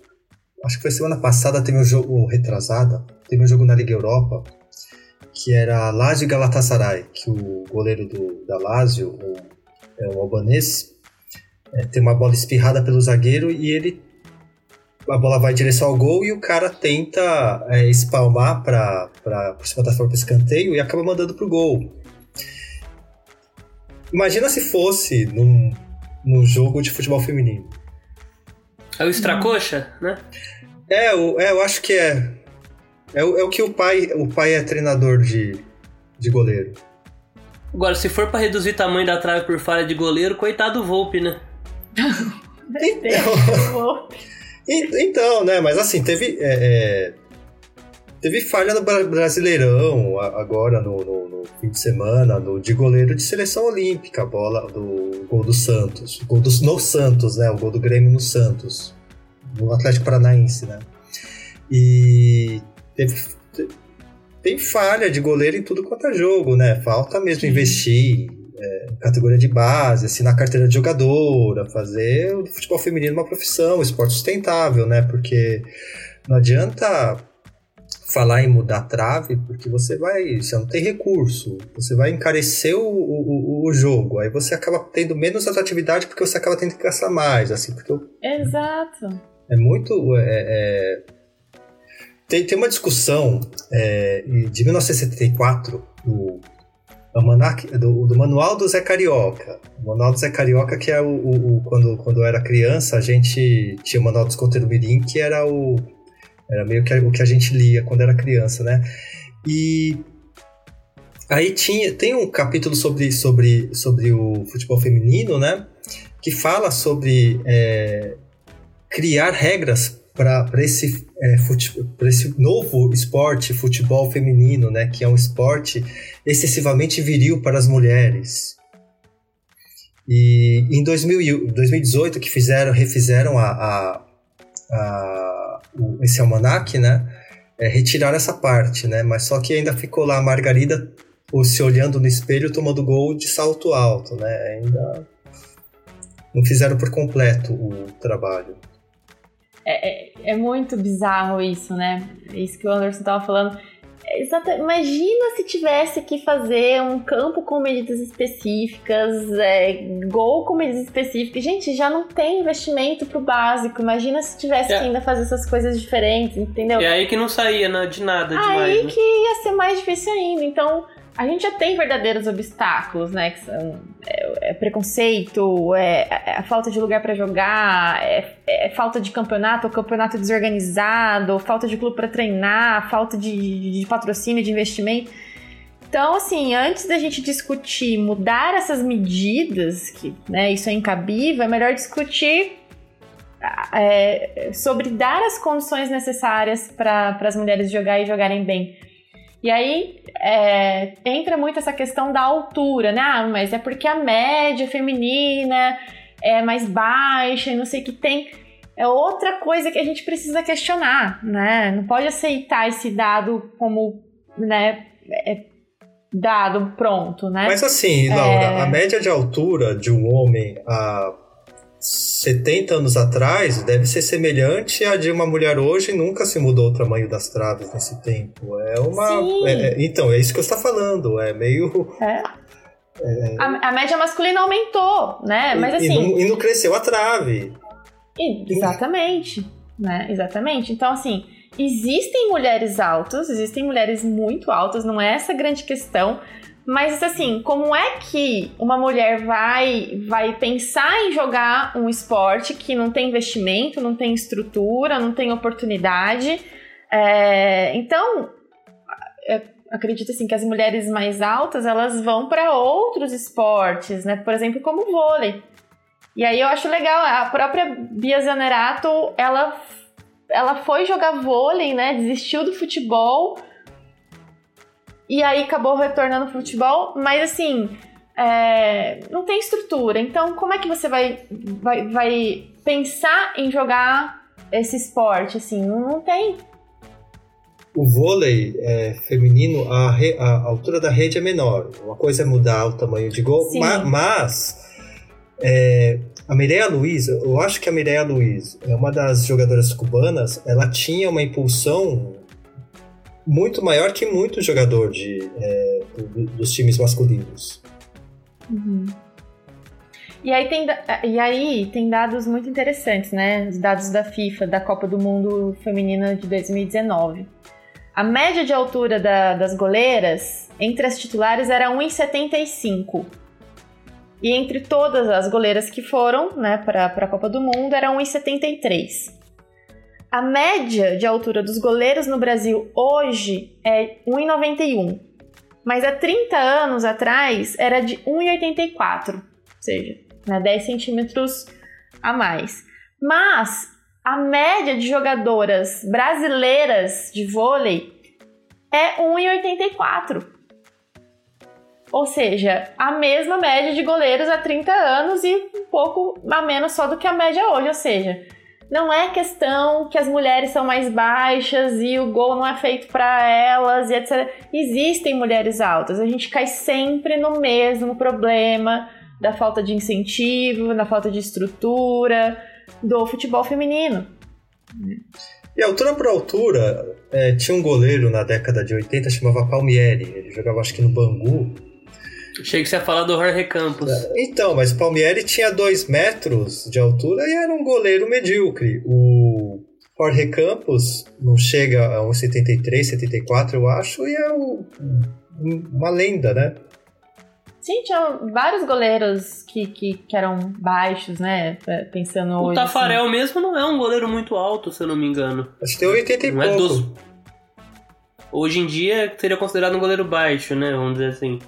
acho que foi semana passada, teve um jogo, retrasada, teve um jogo na Liga Europa, que era Lazio Galatasaray, que o goleiro do, da Lazio, o, é o albanês, é, tem uma bola espirrada pelo zagueiro e ele a bola vai em direção ao gol e o cara tenta é, espalmar para por cima da forma escanteio e acaba mandando pro gol. Imagina se fosse num, num jogo de futebol feminino. É o extracoxa, né? É, o, é, eu acho que é. É o, é o que o pai, o pai é treinador de, de goleiro. Agora, se for para reduzir o tamanho da trave por falha de goleiro, coitado do Volpe, né? então, então, né? Mas assim, teve. É, é, teve falha no Brasileirão agora no, no, no, fim de semana, no, de goleiro de seleção olímpica, a bola do gol do Santos. Gol do, no Santos, né? O gol do Grêmio no Santos. No Atlético Paranaense, né? E teve, tem falha de goleiro em tudo quanto é jogo, né? Falta mesmo Sim. investir é, categoria de base, assinar carteira de jogadora, fazer o futebol feminino uma profissão, um esporte sustentável, né? Porque não adianta falar em mudar trave, porque você vai, você não tem recurso, você vai encarecer o, o, o jogo, aí você acaba tendo menos atratividade porque você acaba tendo que gastar mais, assim, porque... Eu, Exato. É muito... É, é, tem, tem uma discussão é, de 1974, do do, do Manual do Zé Carioca. O Manual do Zé Carioca, que é o, o, o, quando, quando eu era criança, a gente tinha o Manual do Escoteiro Mirim, que era o era meio que o que a gente lia quando era criança, né? E aí tinha, tem um capítulo sobre, sobre, sobre o futebol feminino, né? Que fala sobre é, criar regras para esse, é, esse novo esporte, futebol feminino, né, que é um esporte excessivamente viril para as mulheres. E em 2000, 2018 que fizeram, refizeram a, a, a o, esse almanac, né, é, retiraram essa parte, né, mas só que ainda ficou lá a Margarida se olhando no espelho tomando gol de salto alto, né, ainda não fizeram por completo o trabalho. É, é, é, muito bizarro isso, né? Isso que o Anderson tava falando. Exato. Imagina se tivesse que fazer um campo com medidas específicas, é, gol com medidas específicas. Gente, já não tem investimento pro básico. Imagina se tivesse é. que ainda fazer essas coisas diferentes, entendeu? É aí que não saía né, de nada demais. Aí né? que ia ser mais difícil ainda. Então, a gente já tem verdadeiros obstáculos, né? Que são é, é preconceito, é, é, a falta de lugar para jogar, é, é, falta de campeonato, o campeonato desorganizado, falta de clube para treinar, falta de, de patrocínio, de investimento. Então, assim, antes da gente discutir mudar essas medidas, que né, isso é incabível, é melhor discutir é, sobre dar as condições necessárias para as mulheres jogar e jogarem bem. E aí é, entra muito essa questão da altura, né? Ah, mas é porque a média feminina é mais baixa e não sei o que tem. É outra coisa que a gente precisa questionar, né? Não pode aceitar esse dado como, né, é, dado pronto, né? Mas assim, Laura, é... a média de altura de um homem há 70 anos atrás deve ser semelhante à de uma mulher hoje e nunca se mudou o tamanho das traves nesse tempo. É uma. É, é, então, é isso que você está falando. É meio. É. É... A, a, média masculina aumentou, né? Mas assim. E não, e não cresceu a trave. exatamente. né? Exatamente. Então, assim, existem mulheres altas, existem mulheres muito altas, não é essa grande questão. Mas assim, como é que uma mulher vai vai pensar em jogar um esporte que não tem investimento, não tem estrutura, não tem oportunidade? É, então, acredito assim que as mulheres mais altas elas vão para outros esportes, né? Por exemplo, como o vôlei. E aí eu acho legal a própria Bia Zanerato, ela ela foi jogar vôlei, né? Desistiu do futebol e aí acabou retornando pro futebol, mas assim, é, não tem estrutura. Então, como é que você vai, vai, vai pensar em jogar esse esporte? Assim, não, tem. O vôlei é, feminino, a, re, a, altura da rede é menor. Uma coisa é mudar o tamanho de gol, ma, mas é, a Mireia Luiz, eu acho que a Mireia Luiz é uma das jogadoras cubanas, ela tinha uma impulsão muito maior que muito jogador de, é, dos times masculinos. Uhum. E aí, tem, e aí tem dados muito interessantes, né? Os dados da FIFA, da Copa do Mundo Feminina de 2019. A média de altura da, das goleiras entre as titulares era 1,75. E entre todas as goleiras que foram né, para a Copa do Mundo era 1,73. A média de altura dos goleiros no Brasil hoje é 1,91. Mas há 30 anos atrás era de 1,84. Ou seja, né, 10 centímetros a mais. Mas a média de jogadoras brasileiras de vôlei é 1,84. Ou seja, a mesma média de goleiros há 30 anos e um pouco a menos só do que a média hoje. Ou seja, não é questão que as mulheres são mais baixas e o gol não é feito para elas e etc. Existem mulheres altas. A gente cai sempre no mesmo problema da falta de incentivo, da falta de estrutura do futebol feminino. E altura por altura, é, tinha um goleiro na década de 80 chamava Palmieri. Ele jogava acho que no Bangu Achei que você ia falar do Jorge Campos. Então, mas o Palmieri tinha 2 metros de altura e era um goleiro medíocre. O Jorge Campos não chega a 1,73, 74, eu acho, e é um, uma lenda, né? Sim, tinha vários goleiros que, que, que eram baixos, né? Pensando o hoje. O Tafarel assim. mesmo não é um goleiro muito alto, se eu não me engano. Acho que tem 80 e não pouco. É dos... Hoje em dia seria considerado um goleiro baixo, né? Vamos dizer assim.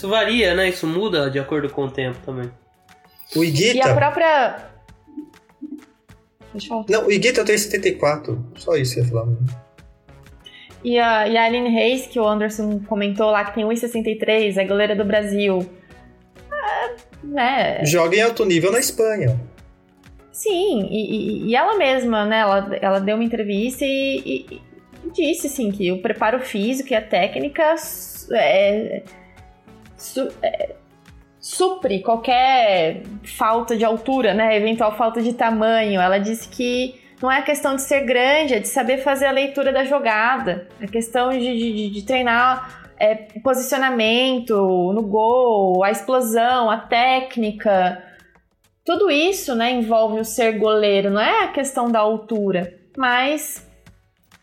Isso varia, né? Isso muda de acordo com o tempo também. O Iguita... E a própria... Não, o Iguita tem 74. Só isso que eu ia falar. E a, e a Aline Reis, que o Anderson comentou lá, que tem 1,63, é goleira do Brasil. É, né? Joga em alto nível na Espanha. Sim, e, e, e ela mesma, né? Ela, ela deu uma entrevista e, e, disse, assim, que o preparo físico e a técnica é, su é, supre qualquer falta de altura, né? Eventual falta de tamanho. Ela disse que não é a questão de ser grande, é de saber fazer a leitura da jogada. É questão de, de, de treinar é, posicionamento no gol, a explosão, a técnica. Tudo isso né, envolve o ser goleiro, não é a questão da altura, mas.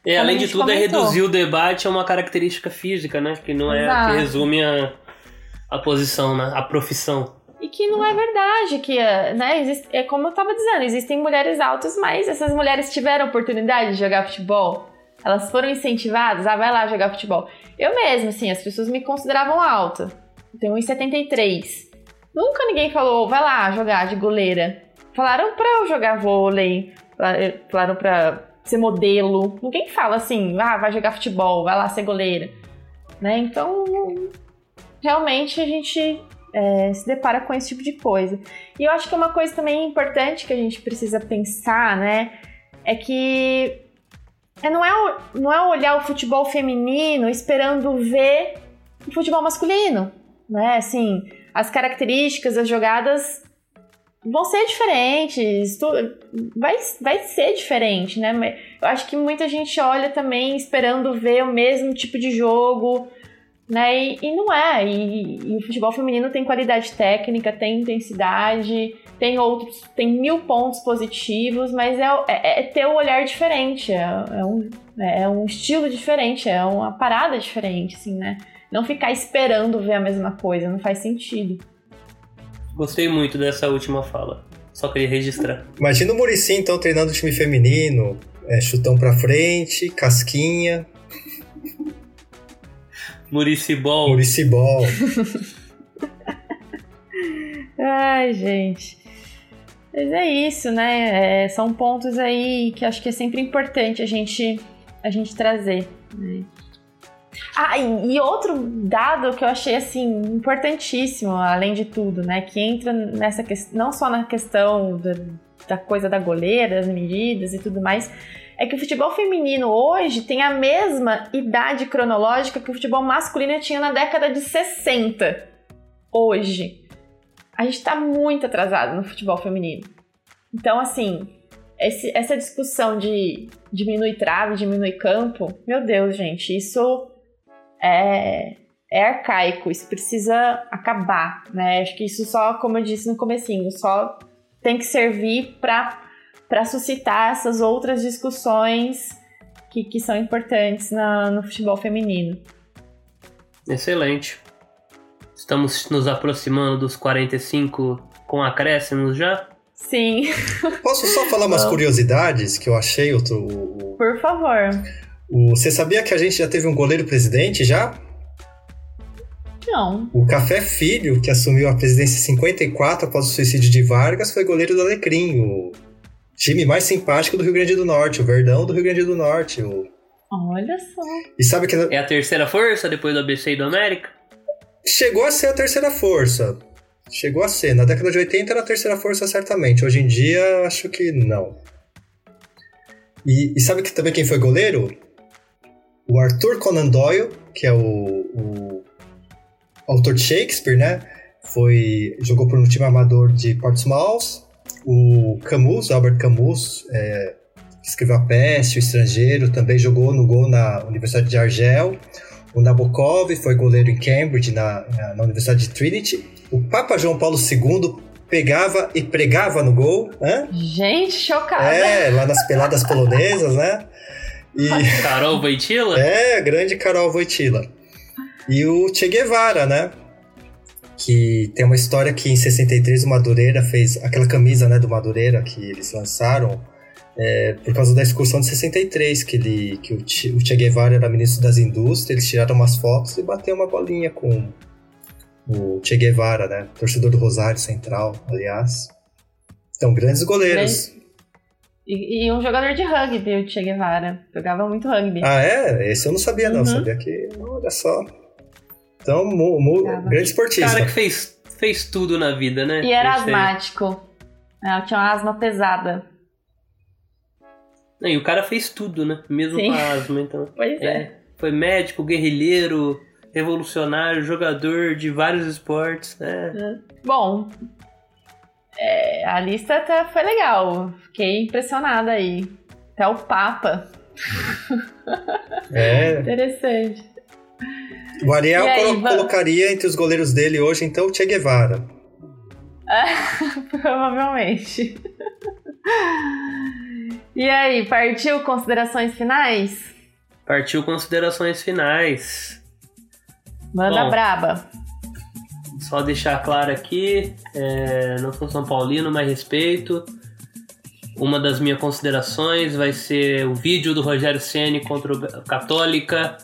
É, além de tudo, comentou. é reduzir o debate a uma característica física, né? Que não é Exato. que resume a a posição, né? A profissão. E que não é verdade, que né, existe, é como eu estava dizendo, existem mulheres altas, mas essas mulheres tiveram oportunidade de jogar futebol. Elas foram incentivadas, ah, vai lá jogar futebol. Eu mesma, assim, as pessoas me consideravam alta. Eu tenho 1,73. Nunca ninguém falou, vai lá jogar de goleira. Falaram pra eu jogar vôlei, falaram pra ser modelo. Ninguém fala assim, ah, vai jogar futebol, vai lá ser goleira. Né? Então, realmente a gente é, se depara com esse tipo de coisa. E eu acho que uma coisa também importante que a gente precisa pensar, né, é que é, não, é, não é olhar o futebol feminino esperando ver o futebol masculino, né? Assim, as características, as jogadas vão ser diferentes, vai, vai ser diferente, né? Eu acho que muita gente olha também esperando ver o mesmo tipo de jogo, né? E, e não é. E, e, o futebol feminino tem qualidade técnica, tem intensidade, tem outros, tem mil pontos positivos, mas é, é, é ter o um olhar diferente, é, é, um, é um estilo diferente, é uma parada diferente, assim, né? Não ficar esperando ver a mesma coisa, não faz sentido. Gostei muito dessa última fala. Só queria registrar. Imagina o Murici então treinando o time feminino, é, chutão pra frente, casquinha. Muricibol. Muricibol. Ai, gente. Mas é isso, né? É, são pontos aí que acho que é sempre importante a gente, a gente trazer. Né? Ah, e outro dado que eu achei assim importantíssimo, além de tudo, né, que entra nessa questão, não só na questão da, da coisa da goleira, das medidas e tudo mais, é que o futebol feminino hoje tem a mesma idade cronológica que o futebol masculino tinha na década de 60. Hoje. A gente está muito atrasado no futebol feminino. Então, assim, esse, essa discussão de diminuir trave, diminuir campo, meu Deus, gente, isso é, é arcaico, isso precisa acabar, né? Acho que isso só, como eu disse no comecinho, só tem que servir para suscitar essas outras discussões que, que são importantes na, no futebol feminino. Excelente. Estamos nos aproximando dos 45 com acréscimos já? Sim. Posso só falar umas curiosidades que eu achei? Outro, Por favor. O, você sabia que a gente já teve um goleiro presidente já? Não. O Café Filho, que assumiu a presidência em 54 após o suicídio de Vargas, foi goleiro do Alecrim, o time mais simpático do Rio Grande do Norte, o Verdão do Rio Grande do Norte. O... Olha só. E sabe que... É a terceira força depois do ABC e do América? Chegou a ser a terceira força. Chegou a ser. Na década de 80 era a terceira força, certamente. Hoje em dia, acho que não. E, e sabe que também quem foi goleiro? o Arthur Conan Doyle, que é o, o autor de Shakespeare, né? Foi, jogou por um time amador de Portsmouth. O Camus, Albert Camus, é, escreveu A Peste, O Estrangeiro, também jogou no gol na Universidade de Argel. O Nabokov foi goleiro em Cambridge, na, na Universidade de Trinity. O Papa João Paulo II pegava e pregava no gol. Né? Gente, chocada! É, lá nas peladas polonesas, né? E... Carol Voitila? É, grande Carol Voitila. E o Che Guevara, né? Que tem uma história que em 63 o Madureira fez aquela camisa né, do Madureira que eles lançaram é, por causa da excursão de 63, que, ele, que o, che, o Che Guevara era ministro das indústrias, eles tiraram umas fotos e bateu uma bolinha com o Che Guevara, né? Torcedor do Rosário Central, aliás. Então, grandes goleiros. E, e, um jogador de rugby, o Che Guevara. Jogava muito rugby. Ah, é? Esse eu não sabia, não. Uhum. Sabia que. Olha só. Então, mu, mu, grande esportista. Cara que fez, fez tudo na vida, né? E era asmático. É, tinha uma asma pesada. E o cara fez tudo, né? Mesmo Sim. com a asma, então. Pois é. é. Foi médico, guerrilheiro, revolucionário, jogador de vários esportes. É. é. Bom, é, a lista tá, foi legal. Fiquei impressionada aí. Até o Papa. É. Interessante. O Ariel aí, colo colocaria entre os goleiros dele hoje, então, o Che Guevara. Provavelmente. E aí, partiu considerações finais? Partiu considerações finais. Manda Bom, braba. Só deixar claro aqui, é, não sou São Paulino, mas respeito. Uma das minhas considerações vai ser o vídeo do Rogério Ceni contra o Católica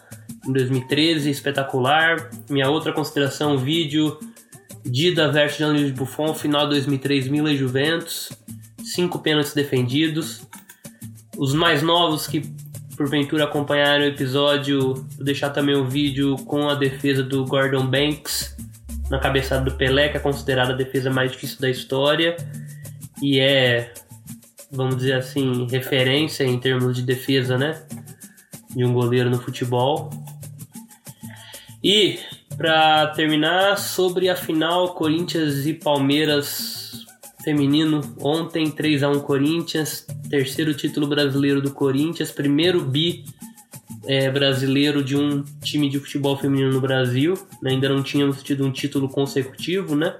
em 2013, espetacular. Minha outra consideração, vídeo Dida versus Gianluigi Buffon, final 2003, Milan e Juventus. Cinco pênaltis defendidos. Os mais novos que porventura acompanharam o episódio, vou deixar também o vídeo com a defesa do Gordon Banks na cabeçada do Pelé, que é considerada a defesa mais difícil da história e é, vamos dizer assim, referência em termos de defesa, né? De um goleiro no futebol. E Pra terminar, sobre a final Corinthians e Palmeiras feminino. Ontem, 3 a 1 Corinthians, terceiro título brasileiro do Corinthians, primeiro bi é, brasileiro de um time de futebol feminino no Brasil. Ainda não tínhamos tido um título consecutivo, né?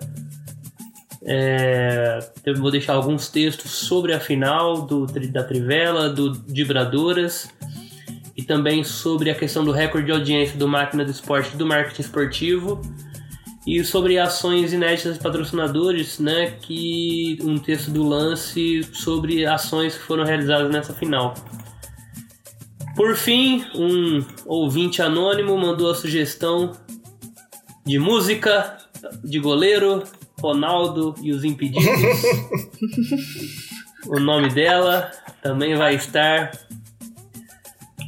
É, eu vou deixar alguns textos sobre a final do, da Trivela, do Vibradoras e também sobre a questão do recorde de audiência do Máquina do Esporte do marketing esportivo e sobre ações inéditas de patrocinadores, né, que um texto do lance sobre ações que foram realizadas nessa final. Por fim, um ouvinte anônimo mandou a sugestão de música de goleiro Ronaldo e os Impedidos. o nome dela também vai estar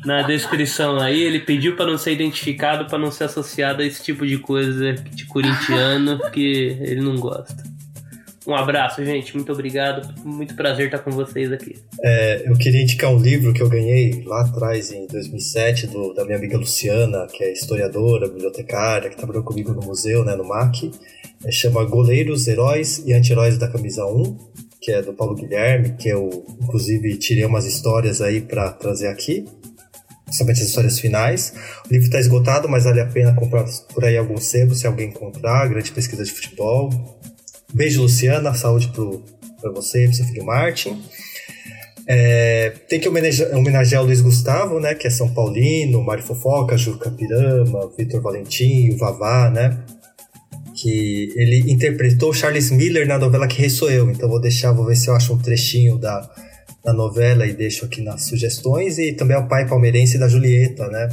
na descrição aí. Ele pediu para não ser identificado, para não ser associado a esse tipo de coisa de corintiano que ele não gosta. Um abraço, gente. Muito obrigado. Muito prazer estar com vocês aqui. É, eu queria indicar um livro que eu ganhei lá atrás, em 2007, do, da minha amiga Luciana, que é historiadora, bibliotecária, que trabalhou comigo no museu, né, no MAC. É, chama Goleiros, Heróis e Anti-Heróis da Camisa 1, que é do Paulo Guilherme, que eu, inclusive, tirei umas histórias aí para trazer aqui principalmente as histórias finais. O livro está esgotado, mas vale a pena comprar por aí algum sebo se alguém encontrar. Grande pesquisa de futebol. Beijo, Luciana. Saúde para você para seu filho Martin. É, tem que homenagear, homenagear o Luiz Gustavo, né? Que é São Paulino, Mário Fofoca, Juca Pirama, Vitor Valentim, o Vavá, né? Que ele interpretou Charles Miller na novela Que Rei Sou Eu. Então vou deixar, vou ver se eu acho um trechinho da, da novela e deixo aqui nas sugestões. E também é o pai palmeirense da Julieta, né?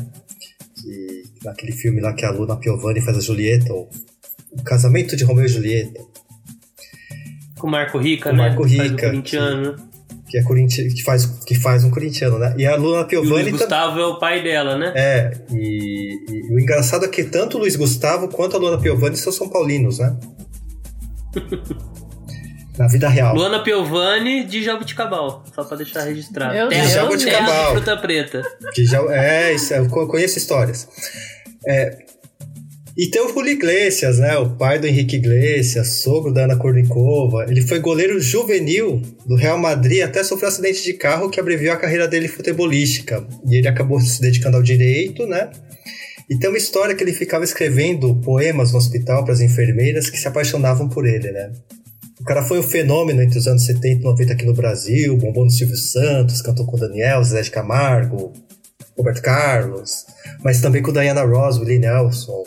Que, naquele filme lá que a Luna Piovani faz a Julieta, o, o Casamento de Romeu e Julieta. Com o Marco Rica, Com né? Marco Rica, o corintiano. Que, é corinti que, faz, que faz um corintiano, né? E a Luna E o Piovani Luiz tam- Gustavo é o pai dela, né? É, e, e o engraçado é que tanto o Luiz Gustavo quanto a Luana Piovani são São Paulinos, né? Na vida real. Luana Piovani de Jabuticabal, só pra deixar registrado. Meu terra, Deus, terra Jabuticabal. de fruta preta. Que já, é, isso, eu co- conheço histórias. É, e tem o Julio Iglesias, né? O pai do Henrique Iglesias, sogro da Ana Kournikova. Ele foi goleiro juvenil do Real Madrid até sofrer um acidente de carro que abreviou a carreira dele futebolística. E ele acabou se dedicando ao direito, né? E tem uma história que ele ficava escrevendo poemas no hospital para as enfermeiras que se apaixonavam por ele, né? O cara foi um fenômeno entre os anos 70 e 90 aqui no Brasil, bombou no Silvio Santos, cantou com o Daniel, Zé de Camargo, Roberto Carlos, mas também com Diana Ross, Willie Nelson,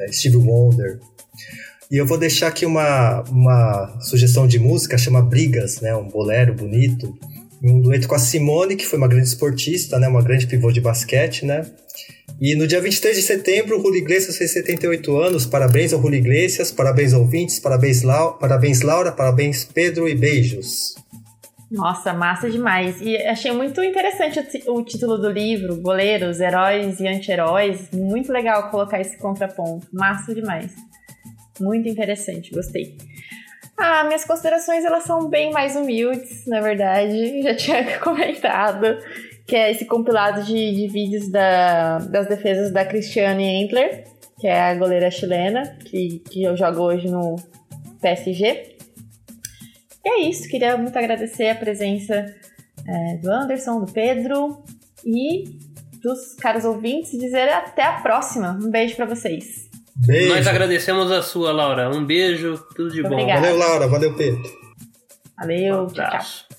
eh, Steve Wonder. E eu vou deixar aqui uma, uma sugestão de música, chama Brigas, né? Um bolero bonito. Um dueto com a Simone, que foi uma grande esportista, né? Uma grande pivô de basquete, né? E no dia 23 de setembro, o Iglesias fez 78 anos. Parabéns ao Julio Iglesias, parabéns ouvintes, parabéns, Lau, parabéns Laura, parabéns Pedro e beijos. Nossa, massa demais. E achei muito interessante o o título do livro, Goleiros, Heróis e Anti-Heróis. Muito legal colocar esse contraponto. Massa demais. Muito interessante, gostei. Ah, minhas considerações elas são bem mais humildes, na verdade. Já tinha comentado que é esse compilado de, de vídeos da- das defesas da Cristiane Endler, que é a goleira chilena, que, que eu jogo hoje no PSG. E é isso, queria muito agradecer a presença é, do Anderson, do Pedro e dos caros ouvintes e dizer até a próxima. Um beijo pra vocês. Beijo. Nós agradecemos a sua, Laura. Um beijo, tudo de bom. Obrigada. Valeu, Laura. Valeu, Pedro. Valeu, Um tchau, tchau.